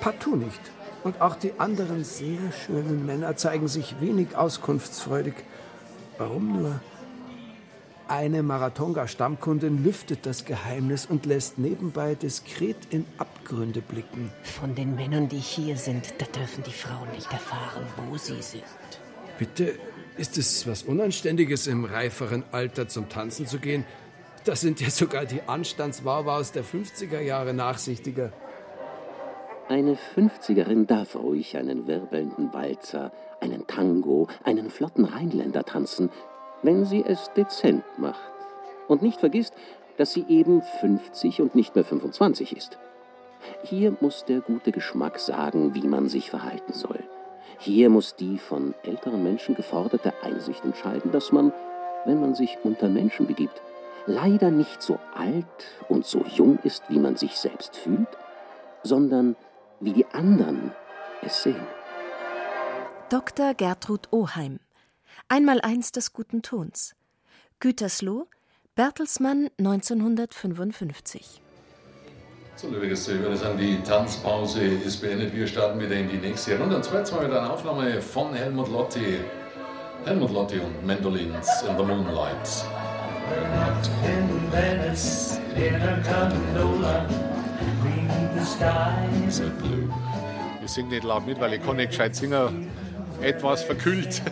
Partout nicht. Und auch die anderen sehr schönen Männer zeigen sich wenig auskunftsfreudig. Warum nur? Eine Maratonga-Stammkundin lüftet das Geheimnis und lässt nebenbei diskret in Abgründe blicken. Von den Männern, die hier sind, da dürfen die Frauen nicht erfahren, wo sie sind. Bitte, ist es was Unanständiges, im reiferen Alter zum Tanzen zu gehen? Da sind ja sogar die Anstandswawaus der 50er Jahre nachsichtiger. Eine 50erin darf ruhig einen wirbelnden Walzer, einen Tango, einen flotten Rheinländer tanzen, wenn sie es dezent macht und nicht vergisst, dass sie eben 50 und nicht mehr 25 ist. Hier muss der gute Geschmack sagen, wie man sich verhalten soll. Hier muss die von älteren Menschen geforderte Einsicht entscheiden, dass man, wenn man sich unter Menschen begibt, leider nicht so alt und so jung ist, wie man sich selbst fühlt, sondern wie die anderen es sehen. Dr. Gertrud Oheim. Einmal eins des guten Tons. Gütersloh, Bertelsmann 1955. So, liebe Gäste, wir sagen, die Tanzpause ist beendet. Wir starten wieder in die nächste Runde. Und zwar jetzt mal mit einer Aufnahme von Helmut Lotti. Helmut Lotti und Mandolins in the Moonlight. In Venice, in a gondola, skies blue. Ich singe nicht laut mit, weil ich kann nicht gescheit singen. Etwas verkühlt.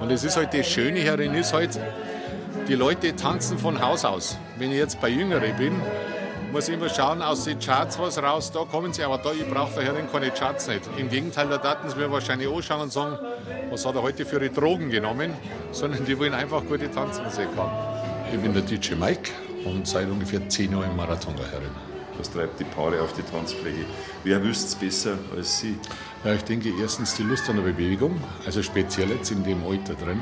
Und es ist halt das Schöne hierin ist halt, die Leute tanzen von Haus aus. Wenn ich jetzt bei Jüngeren bin, muss ich immer schauen, aus den Charts was raus, da kommen sie, aber da, ich brauche da herin keine Charts nicht. Im Gegenteil, da daten sie mir wahrscheinlich anschauen und sagen, was hat er heute für ihre Drogen genommen, sondern die wollen einfach gute Tanzmusik haben. Ich bin der DJ Mike und seit ungefähr zehn Jahren im Marathon herin. Was treibt die Paare auf die Tanzfläche? Wer wüsste es besser als Sie? Ja, ich denke erstens die Lust an der Bewegung, also speziell jetzt in dem Alter drin.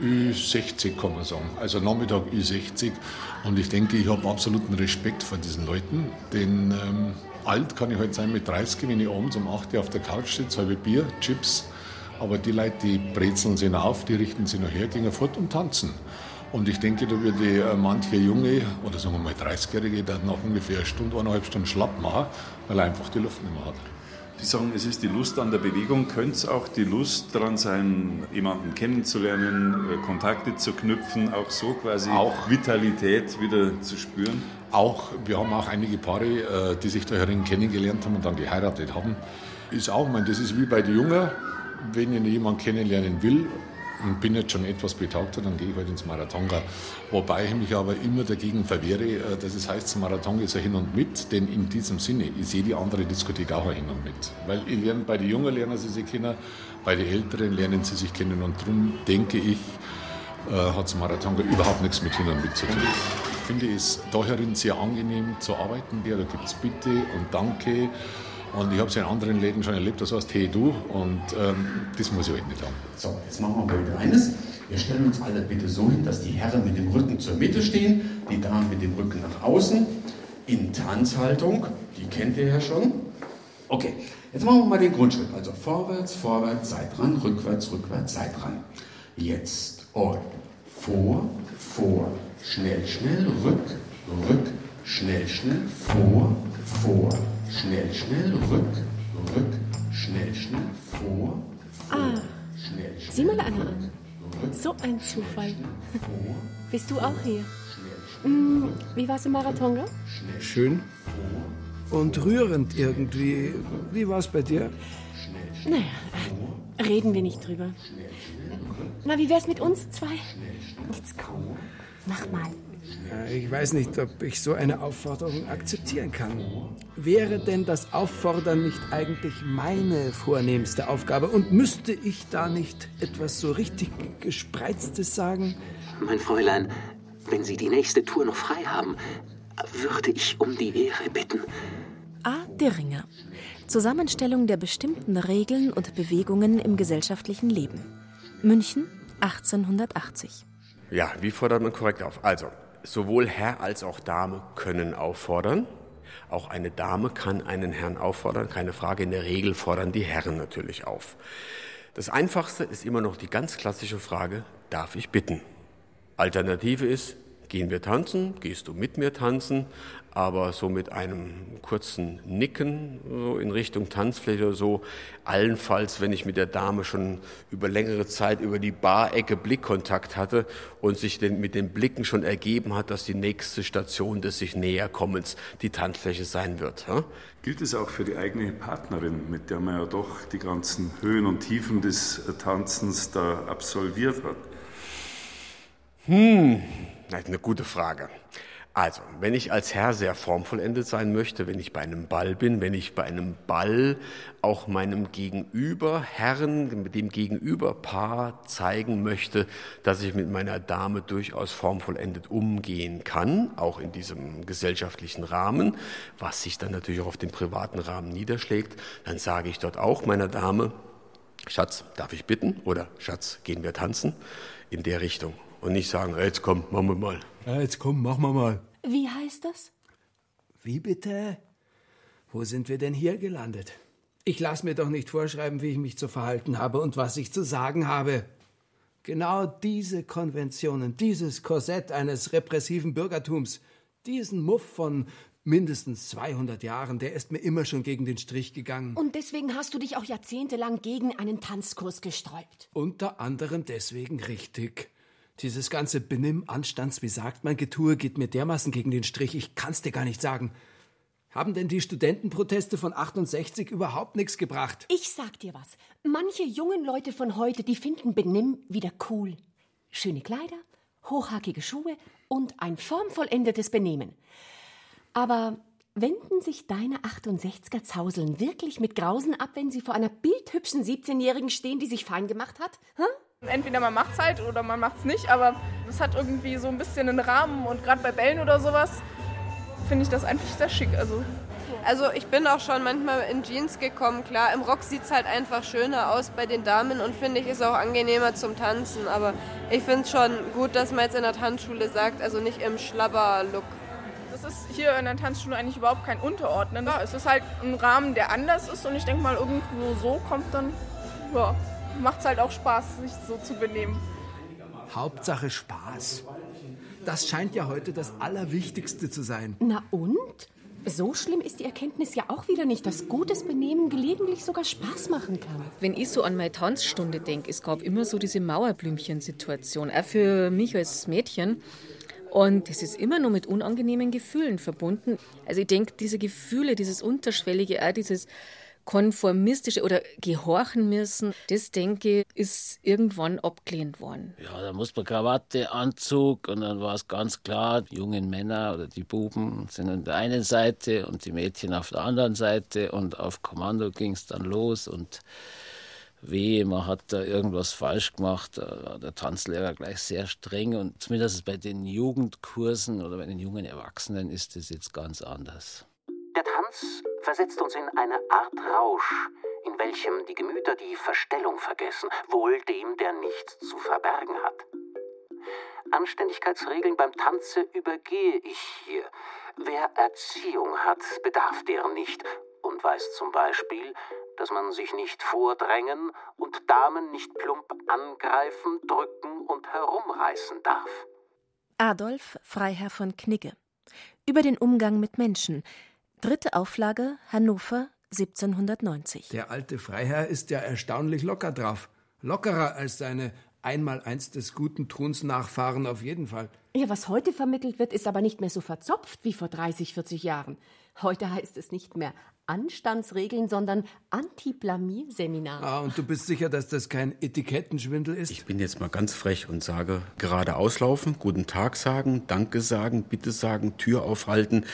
Ü60 kann man sagen, also Nachmittag Ü60. Und ich denke, ich habe absoluten Respekt vor diesen Leuten, denn ähm, alt kann ich heute sein mit 30, wenn ich abends um 8 Uhr auf der Couch sitze, halbe Bier, Chips. Aber die Leute, die brezeln sich auf, die richten sich nachher, gehen fort und tanzen. Und ich denke, da würde äh, manche Junge, oder sagen wir mal 30-Jährige, dann nach ungefähr eine Stunde, eineinhalb Stunden schlapp machen, weil er einfach die Luft nicht mehr hat. Sie sagen, es ist die Lust an der Bewegung. Könnte es auch die Lust daran sein, jemanden kennenzulernen, äh, Kontakte zu knüpfen, auch so quasi Auch. Vitalität wieder zu spüren? Auch, wir haben auch einige Paare, äh, die sich da herin kennengelernt haben und dann geheiratet haben. Ist auch, ich meine, das ist wie bei den Jungen, wenn ich jemanden kennenlernen will und bin jetzt schon etwas betaugter, dann gehe ich halt ins Marathonga. Wobei ich mich aber immer dagegen verwehre, äh, dass es heißt, das Marathon ist ein Hin und Mit, denn in diesem Sinne ist jede andere Diskothek auch Hin und Mit. Weil lerne, bei den Jungen lernen sie sich kennen, bei den Älteren lernen sie sich kennen und darum denke ich, äh, hat das Marathonga überhaupt nichts mit Hin und Mit zu tun. Ich finde es daherin sehr angenehm zu arbeiten. Da gibt es Bitte und Danke. Und ich habe es in anderen Läden schon erlebt, das heißt Hey du und ähm, das muss ich halt nicht haben. So, jetzt machen wir mal wieder eines. Wir stellen uns alle bitte so hin, dass die Herren mit dem Rücken zur Mitte stehen, die Damen mit dem Rücken nach außen, in Tanzhaltung, die kennt ihr ja schon. Okay, jetzt machen wir mal den Grundschritt. Also vorwärts, vorwärts, seid dran, rückwärts, rückwärts, seid dran. Jetzt und vor, vor, schnell, schnell, rück, rück, schnell, schnell, vor, vor, schnell, schnell, rück, rück, schnell, schnell, vor, vor, Sieh mal Anna an. So ein Zufall. Bist du auch hier? Hm, wie war's im Marathon, gell? Schön und rührend irgendwie. Wie war's bei dir? Naja, reden wir nicht drüber. Na, wie wär's mit uns zwei? Jetzt komm, mach mal. Ich weiß nicht, ob ich so eine Aufforderung akzeptieren kann. Wäre denn das Auffordern nicht eigentlich meine vornehmste Aufgabe? Und müsste ich da nicht etwas so richtig Gespreiztes sagen? Mein Fräulein, wenn Sie die nächste Tour noch frei haben, würde ich um die Ehre bitten. A. Dirringer. Zusammenstellung der bestimmten Regeln und Bewegungen im gesellschaftlichen Leben. München 1880. Ja, wie fordert man korrekt auf? Also, sowohl Herr als auch Dame können auffordern. Auch eine Dame kann einen Herrn auffordern, keine Frage. In der Regel fordern die Herren natürlich auf. Das Einfachste ist immer noch die ganz klassische Frage, darf ich bitten? Alternative ist, gehen wir tanzen, gehst du mit mir tanzen, aber so mit einem kurzen Nicken so in Richtung Tanzfläche oder so, allenfalls, wenn ich mit der Dame schon über längere Zeit über die Barecke Blickkontakt hatte und sich den, mit den Blicken schon ergeben hat, dass die nächste Station des sich Näherkommens die Tanzfläche sein wird. Ja? Gilt es auch für die eigene Partnerin, mit der man ja doch die ganzen Höhen und Tiefen des Tanzens da absolviert hat? Hm, eine gute Frage. Also, wenn ich als Herr sehr formvollendet sein möchte, wenn ich bei einem Ball bin, wenn ich bei einem Ball auch meinem Gegenüber, Herren, dem Gegenüberpaar zeigen möchte, dass ich mit meiner Dame durchaus formvollendet umgehen kann, auch in diesem gesellschaftlichen Rahmen, was sich dann natürlich auch auf den privaten Rahmen niederschlägt, dann sage ich dort auch meiner Dame, Schatz, darf ich bitten? Oder Schatz, gehen wir tanzen? In der Richtung. Und nicht sagen, jetzt komm, machen wir mal. Ja, jetzt komm, machen wir mal. Wie heißt das? Wie bitte? Wo sind wir denn hier gelandet? Ich lasse mir doch nicht vorschreiben, wie ich mich zu verhalten habe und was ich zu sagen habe. Genau diese Konventionen, dieses Korsett eines repressiven Bürgertums, diesen Muff von mindestens 200 Jahren, der ist mir immer schon gegen den Strich gegangen. Und deswegen hast du dich auch jahrzehntelang gegen einen Tanzkurs gesträubt. Unter anderem deswegen richtig. Dieses ganze Benimm, Anstands, wie sagt man, Getue geht mir dermaßen gegen den Strich, ich kann's dir gar nicht sagen. Haben denn die Studentenproteste von 68 überhaupt nichts gebracht? Ich sag dir was. Manche jungen Leute von heute, die finden Benimm wieder cool. Schöne Kleider, hochhackige Schuhe und ein formvollendetes Benehmen. Aber wenden sich deine 68er Zauseln wirklich mit Grausen ab, wenn sie vor einer bildhübschen 17-Jährigen stehen, die sich fein gemacht hat? Hm? Entweder man macht's halt oder man macht's nicht, aber es hat irgendwie so ein bisschen einen Rahmen und gerade bei Bällen oder sowas finde ich das einfach sehr schick. Also Also ich bin auch schon manchmal in Jeans gekommen. Klar, im Rock sieht es halt einfach schöner aus bei den Damen und finde ich ist auch angenehmer zum Tanzen. Aber ich finde es schon gut, dass man jetzt in der Tanzschule sagt, also nicht im Schlabber-Look. das ist hier in der Tanzschule eigentlich überhaupt kein Unterordnen. Ja, es ist halt ein Rahmen, der anders ist und ich denke mal, irgendwo so kommt dann, ja, macht es halt auch Spaß, sich so zu benehmen. Hauptsache Spaß. Das scheint ja heute das Allerwichtigste zu sein. Na und? So schlimm ist die Erkenntnis ja auch wieder nicht, dass gutes Benehmen gelegentlich sogar Spaß machen kann. Wenn ich so an meine Tanzstunde denke, es gab immer so diese Mauerblümchen-Situation, auch für mich als Mädchen. Und das ist immer nur mit unangenehmen Gefühlen verbunden. Also ich denke, diese Gefühle, dieses Unterschwellige, auch dieses konformistische oder gehorchen müssen, das denke ich, ist irgendwann abgelehnt worden. Ja, da muss man Krawatte, Anzug und dann war es ganz klar, die jungen Männer oder die Buben sind an der einen Seite und die Mädchen auf der anderen Seite und auf Kommando ging es dann los und weh, man hat da irgendwas falsch gemacht, der Tanzlehrer gleich sehr streng und zumindest bei den Jugendkursen oder bei den jungen Erwachsenen ist das jetzt ganz anders. Tanz versetzt uns in eine Art Rausch, in welchem die Gemüter die Verstellung vergessen, wohl dem, der nichts zu verbergen hat. Anständigkeitsregeln beim Tanze übergehe ich hier. Wer Erziehung hat, bedarf deren nicht und weiß zum Beispiel, dass man sich nicht vordrängen und Damen nicht plump angreifen, drücken und herumreißen darf. Adolf Freiherr von Knigge. Über den Umgang mit Menschen. Dritte Auflage, Hannover 1790. Der alte Freiherr ist ja erstaunlich locker drauf. Lockerer als seine Einmaleins des guten Tuns Nachfahren auf jeden Fall. Ja, was heute vermittelt wird, ist aber nicht mehr so verzopft wie vor 30, 40 Jahren. Heute heißt es nicht mehr Anstandsregeln, sondern Anti-Blamier-Seminar. Ah, und du bist sicher, dass das kein Etikettenschwindel ist? Ich bin jetzt mal ganz frech und sage, gerade auslaufen, guten Tag sagen, Danke sagen, Bitte sagen, Tür aufhalten.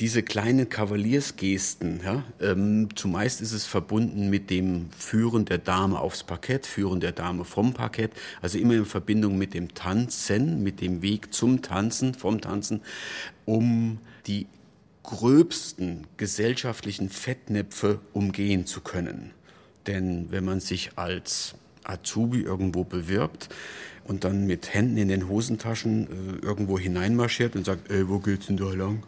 Diese kleinen Kavaliersgesten, ja, ähm, zumeist ist es verbunden mit dem Führen der Dame aufs Parkett, Führen der Dame vom Parkett, also immer in Verbindung mit dem Tanzen, mit dem Weg zum Tanzen, vom Tanzen, um die gröbsten gesellschaftlichen Fettnäpfe umgehen zu können. Denn wenn man sich als Azubi irgendwo bewirbt und dann mit Händen in den Hosentaschen äh, irgendwo hineinmarschiert und sagt, ey, wo geht's denn da lang?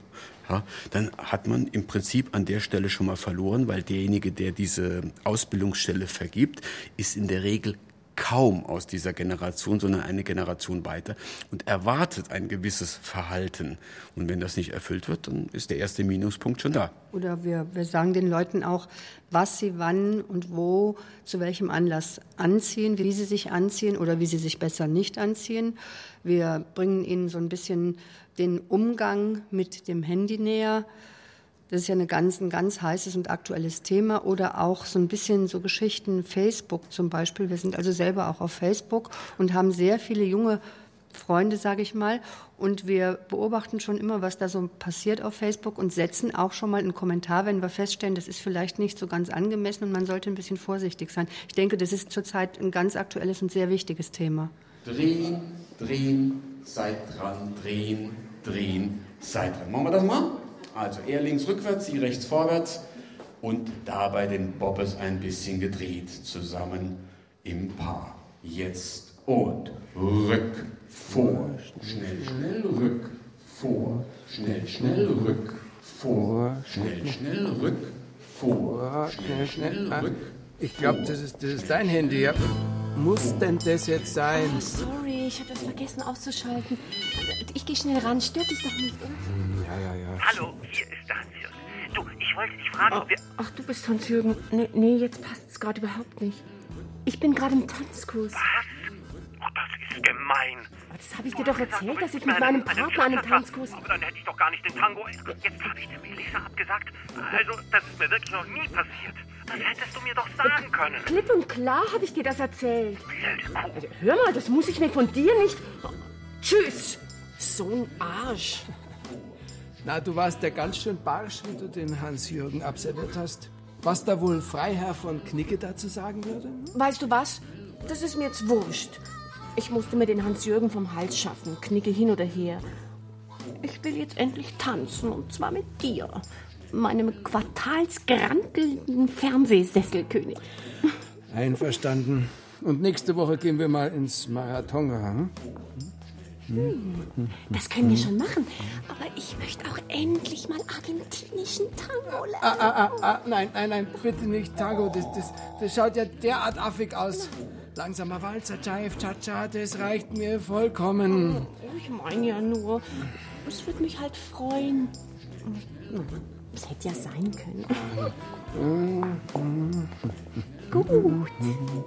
Ja, dann hat man im Prinzip an der Stelle schon mal verloren, weil derjenige, der diese Ausbildungsstelle vergibt, ist in der Regel kaum aus dieser Generation, sondern eine Generation weiter und erwartet ein gewisses Verhalten. Und wenn das nicht erfüllt wird, dann ist der erste Minuspunkt schon da. Oder wir, wir sagen den Leuten auch, was sie wann und wo, zu welchem Anlass anziehen, wie sie sich anziehen oder wie sie sich besser nicht anziehen. Wir bringen ihnen so ein bisschen den Umgang mit dem Handy näher. Das ist ja eine ganz, ein ganz heißes und aktuelles Thema. Oder auch so ein bisschen so Geschichten, Facebook zum Beispiel. Wir sind also selber auch auf Facebook und haben sehr viele junge Freunde, sage ich mal. Und wir beobachten schon immer, was da so passiert auf Facebook und setzen auch schon mal einen Kommentar, wenn wir feststellen, das ist vielleicht nicht so ganz angemessen und man sollte ein bisschen vorsichtig sein. Ich denke, das ist zurzeit ein ganz aktuelles und sehr wichtiges Thema. Drehen, drehen, seid dran, drehen, drehen, seid dran. Machen wir das mal? Also er links rückwärts, sie rechts vorwärts und dabei den Bobbes ein bisschen gedreht, zusammen im Paar. Jetzt und rück, vor, schnell, schnell, rück, vor, schnell, schnell, rück, vor, schnell, schnell, rück, vor, schnell, schnell, Ah, rück. Ich glaube, das ist, das ist dein Handy. Ja. Muss denn das jetzt sein? Oh, sorry, ich habe das vergessen auszuschalten. Ich gehe schnell ran, stört dich doch nicht. oder? Ja, ja, ja. Hallo, hier ist der Hans-Jürgen. Du, ich wollte dich fragen, ob wir... Ach, du bist Hans-Jürgen. Nee, nee, jetzt passt es gerade überhaupt nicht. Ich bin gerade im Tanzkurs. Oh, das ist gemein. Das habe ich dir doch erzählt, dass ich mit meinem Partner einen Tanzkurs... Aber dann hätte ich doch gar nicht den Tango... Jetzt habe ich der Melissa abgesagt. Also, das ist mir wirklich noch nie passiert. Das hättest du mir doch sagen können. Klipp und klar habe ich dir das erzählt. Kuh. Hör mal, das muss ich mir von dir nicht... Tschüss. So ein Arsch. Na, du warst ja ganz schön barsch, wie du den Hans-Jürgen abserviert hast. Was da wohl Freiherr von Knicke dazu sagen würde? Weißt du was? Das ist mir jetzt wurscht. Ich musste mir den Hans-Jürgen vom Hals schaffen, knicke hin oder her. Ich will jetzt endlich tanzen, und zwar mit dir, meinem quartalsgrantelnden Fernsehsesselkönig. Einverstanden. Und nächste Woche gehen wir mal ins Marathonga. Hm? Hm, Das können wir schon machen. Aber ich möchte auch endlich mal argentinischen Tango lernen. Ah, ah, ah, ah, nein, nein, nein, bitte nicht Tango. Das, das, das schaut ja derart affig aus. Langsamer Walzer, Jive, Cha-Cha, das reicht mir vollkommen. Ich meine ja nur, es würde mich halt freuen. Es hätte ja sein können. Gut.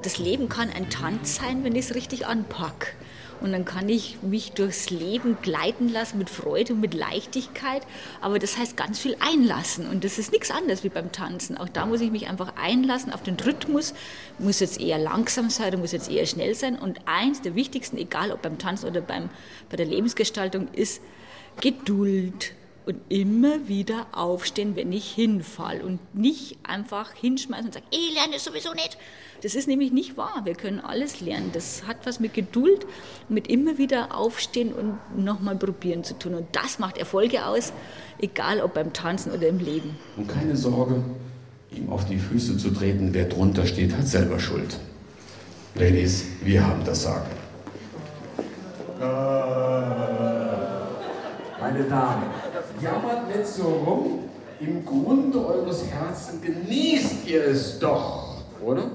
Das Leben kann ein Tanz sein, wenn ich es richtig anpack. Und dann kann ich mich durchs Leben gleiten lassen mit Freude und mit Leichtigkeit. Aber das heißt ganz viel einlassen. Und das ist nichts anderes wie beim Tanzen. Auch da muss ich mich einfach einlassen auf den Rhythmus. Muss jetzt eher langsam sein, oder muss jetzt eher schnell sein. Und eins der wichtigsten, egal ob beim Tanzen oder beim, bei der Lebensgestaltung, ist Geduld. Und immer wieder aufstehen, wenn ich hinfall. Und nicht einfach hinschmeißen und sagen, ich lerne es sowieso nicht. Das ist nämlich nicht wahr. Wir können alles lernen. Das hat was mit Geduld, mit immer wieder aufstehen und nochmal probieren zu tun. Und das macht Erfolge aus, egal ob beim Tanzen oder im Leben. Und keine Sorge, ihm auf die Füße zu treten, wer drunter steht, hat selber Schuld. Ladies, wir haben das Sagen. Meine Damen, jammert nicht so rum. Im Grunde eures Herzens genießt ihr es doch, oder?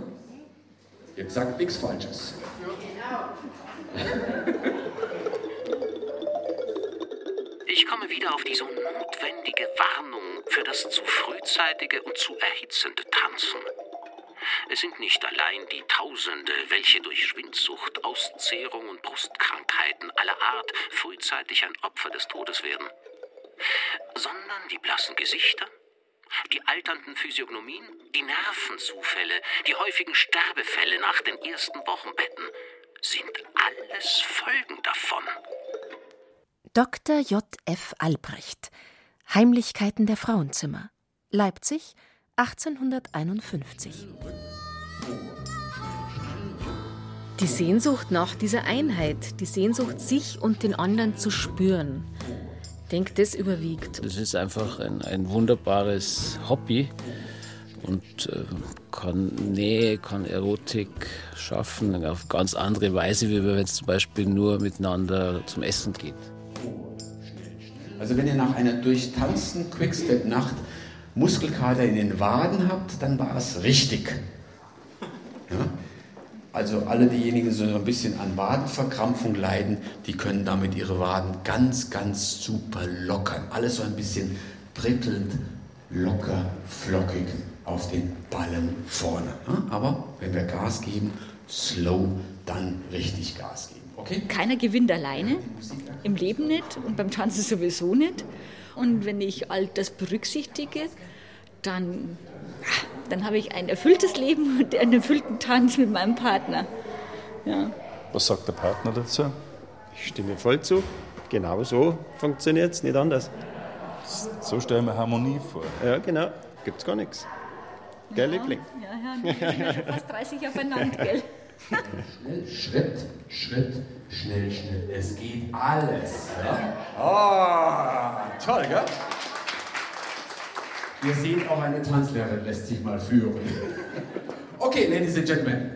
Ihr sagt nichts Falsches. Ich komme wieder auf diese notwendige Warnung für das zu frühzeitige und zu erhitzende Tanzen. Es sind nicht allein die Tausende, welche durch Schwindsucht, Auszehrung und Brustkrankheiten aller Art frühzeitig ein Opfer des Todes werden, sondern die blassen Gesichter, die alternden Physiognomien, die Nervenzufälle, die häufigen Sterbefälle nach den ersten Wochenbetten sind alles Folgen davon. Dr. J. F. Albrecht Heimlichkeiten der Frauenzimmer Leipzig 1851 Die Sehnsucht nach dieser Einheit, die Sehnsucht, sich und den anderen zu spüren. Ich denke, das überwiegt. Das ist einfach ein, ein wunderbares Hobby und äh, kann Nähe, kann Erotik schaffen auf ganz andere Weise, wie wenn es zum Beispiel nur miteinander zum Essen geht. Also wenn ihr nach einer durchtanzten Quickstep-Nacht Muskelkater in den Waden habt, dann war es richtig. Ja? Also alle diejenigen, die so ein bisschen an Wadenverkrampfung leiden, die können damit ihre Waden ganz, ganz super lockern. Alles so ein bisschen prickelnd, locker, flockig auf den Ballen vorne. Aber wenn wir Gas geben, slow, dann richtig Gas geben. Okay? Keiner gewinnt alleine, im Leben nicht und beim Tanzen sowieso nicht. Und wenn ich all das berücksichtige, dann, dann habe ich ein erfülltes Leben und einen erfüllten Tanz mit meinem Partner. Ja. Was sagt der Partner dazu? Ich stimme voll zu. Genau so funktioniert es, nicht anders. So stellen wir Harmonie vor. Ja, genau. Gibt's gar nichts. Gell, Liebling? Ja, ja, sind ja schon fast 30 aufeinander, gell? Schnell, Schritt, Schritt, schnell, schnell. Es geht alles. Ja? Oh, toll, gell? Ihr seht, auch eine Tanzlehrerin lässt sich mal führen. Okay, Ladies and Gentlemen.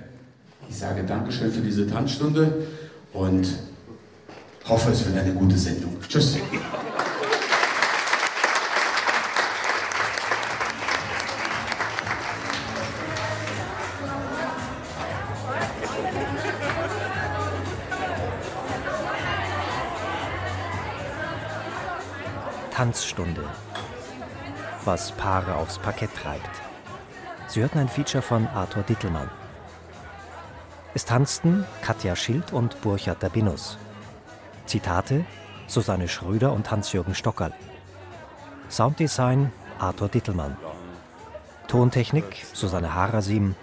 Ich sage Dankeschön für diese Tanzstunde und hoffe, es wird eine gute Sendung. Tschüss. Tanzstunde. Was Paare aufs Parkett treibt. Sie hörten ein Feature von Arthur Dittelmann. Es tanzten Katja Schild und Burchard Dabinus. Zitate Susanne Schröder und Hans-Jürgen Stockerl. Sounddesign Arthur Dittelmann. Tontechnik Susanne Harasim.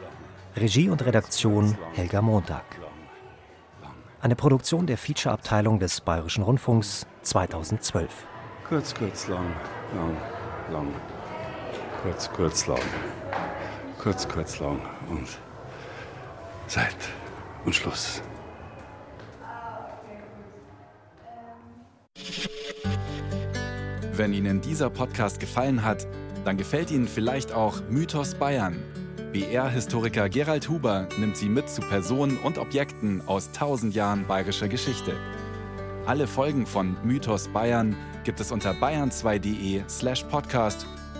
Regie und Redaktion Helga Montag. Eine Produktion der Feature-Abteilung des Bayerischen Rundfunks 2012. Kurz, kurz, lang, lang, lang. Kurz, kurz, lang. Kurz, kurz, lang. Und Zeit und Schluss. Wenn Ihnen dieser Podcast gefallen hat, dann gefällt Ihnen vielleicht auch Mythos Bayern. BR-Historiker Gerald Huber nimmt Sie mit zu Personen und Objekten aus tausend Jahren bayerischer Geschichte. Alle Folgen von Mythos Bayern gibt es unter bayern2.de slash podcast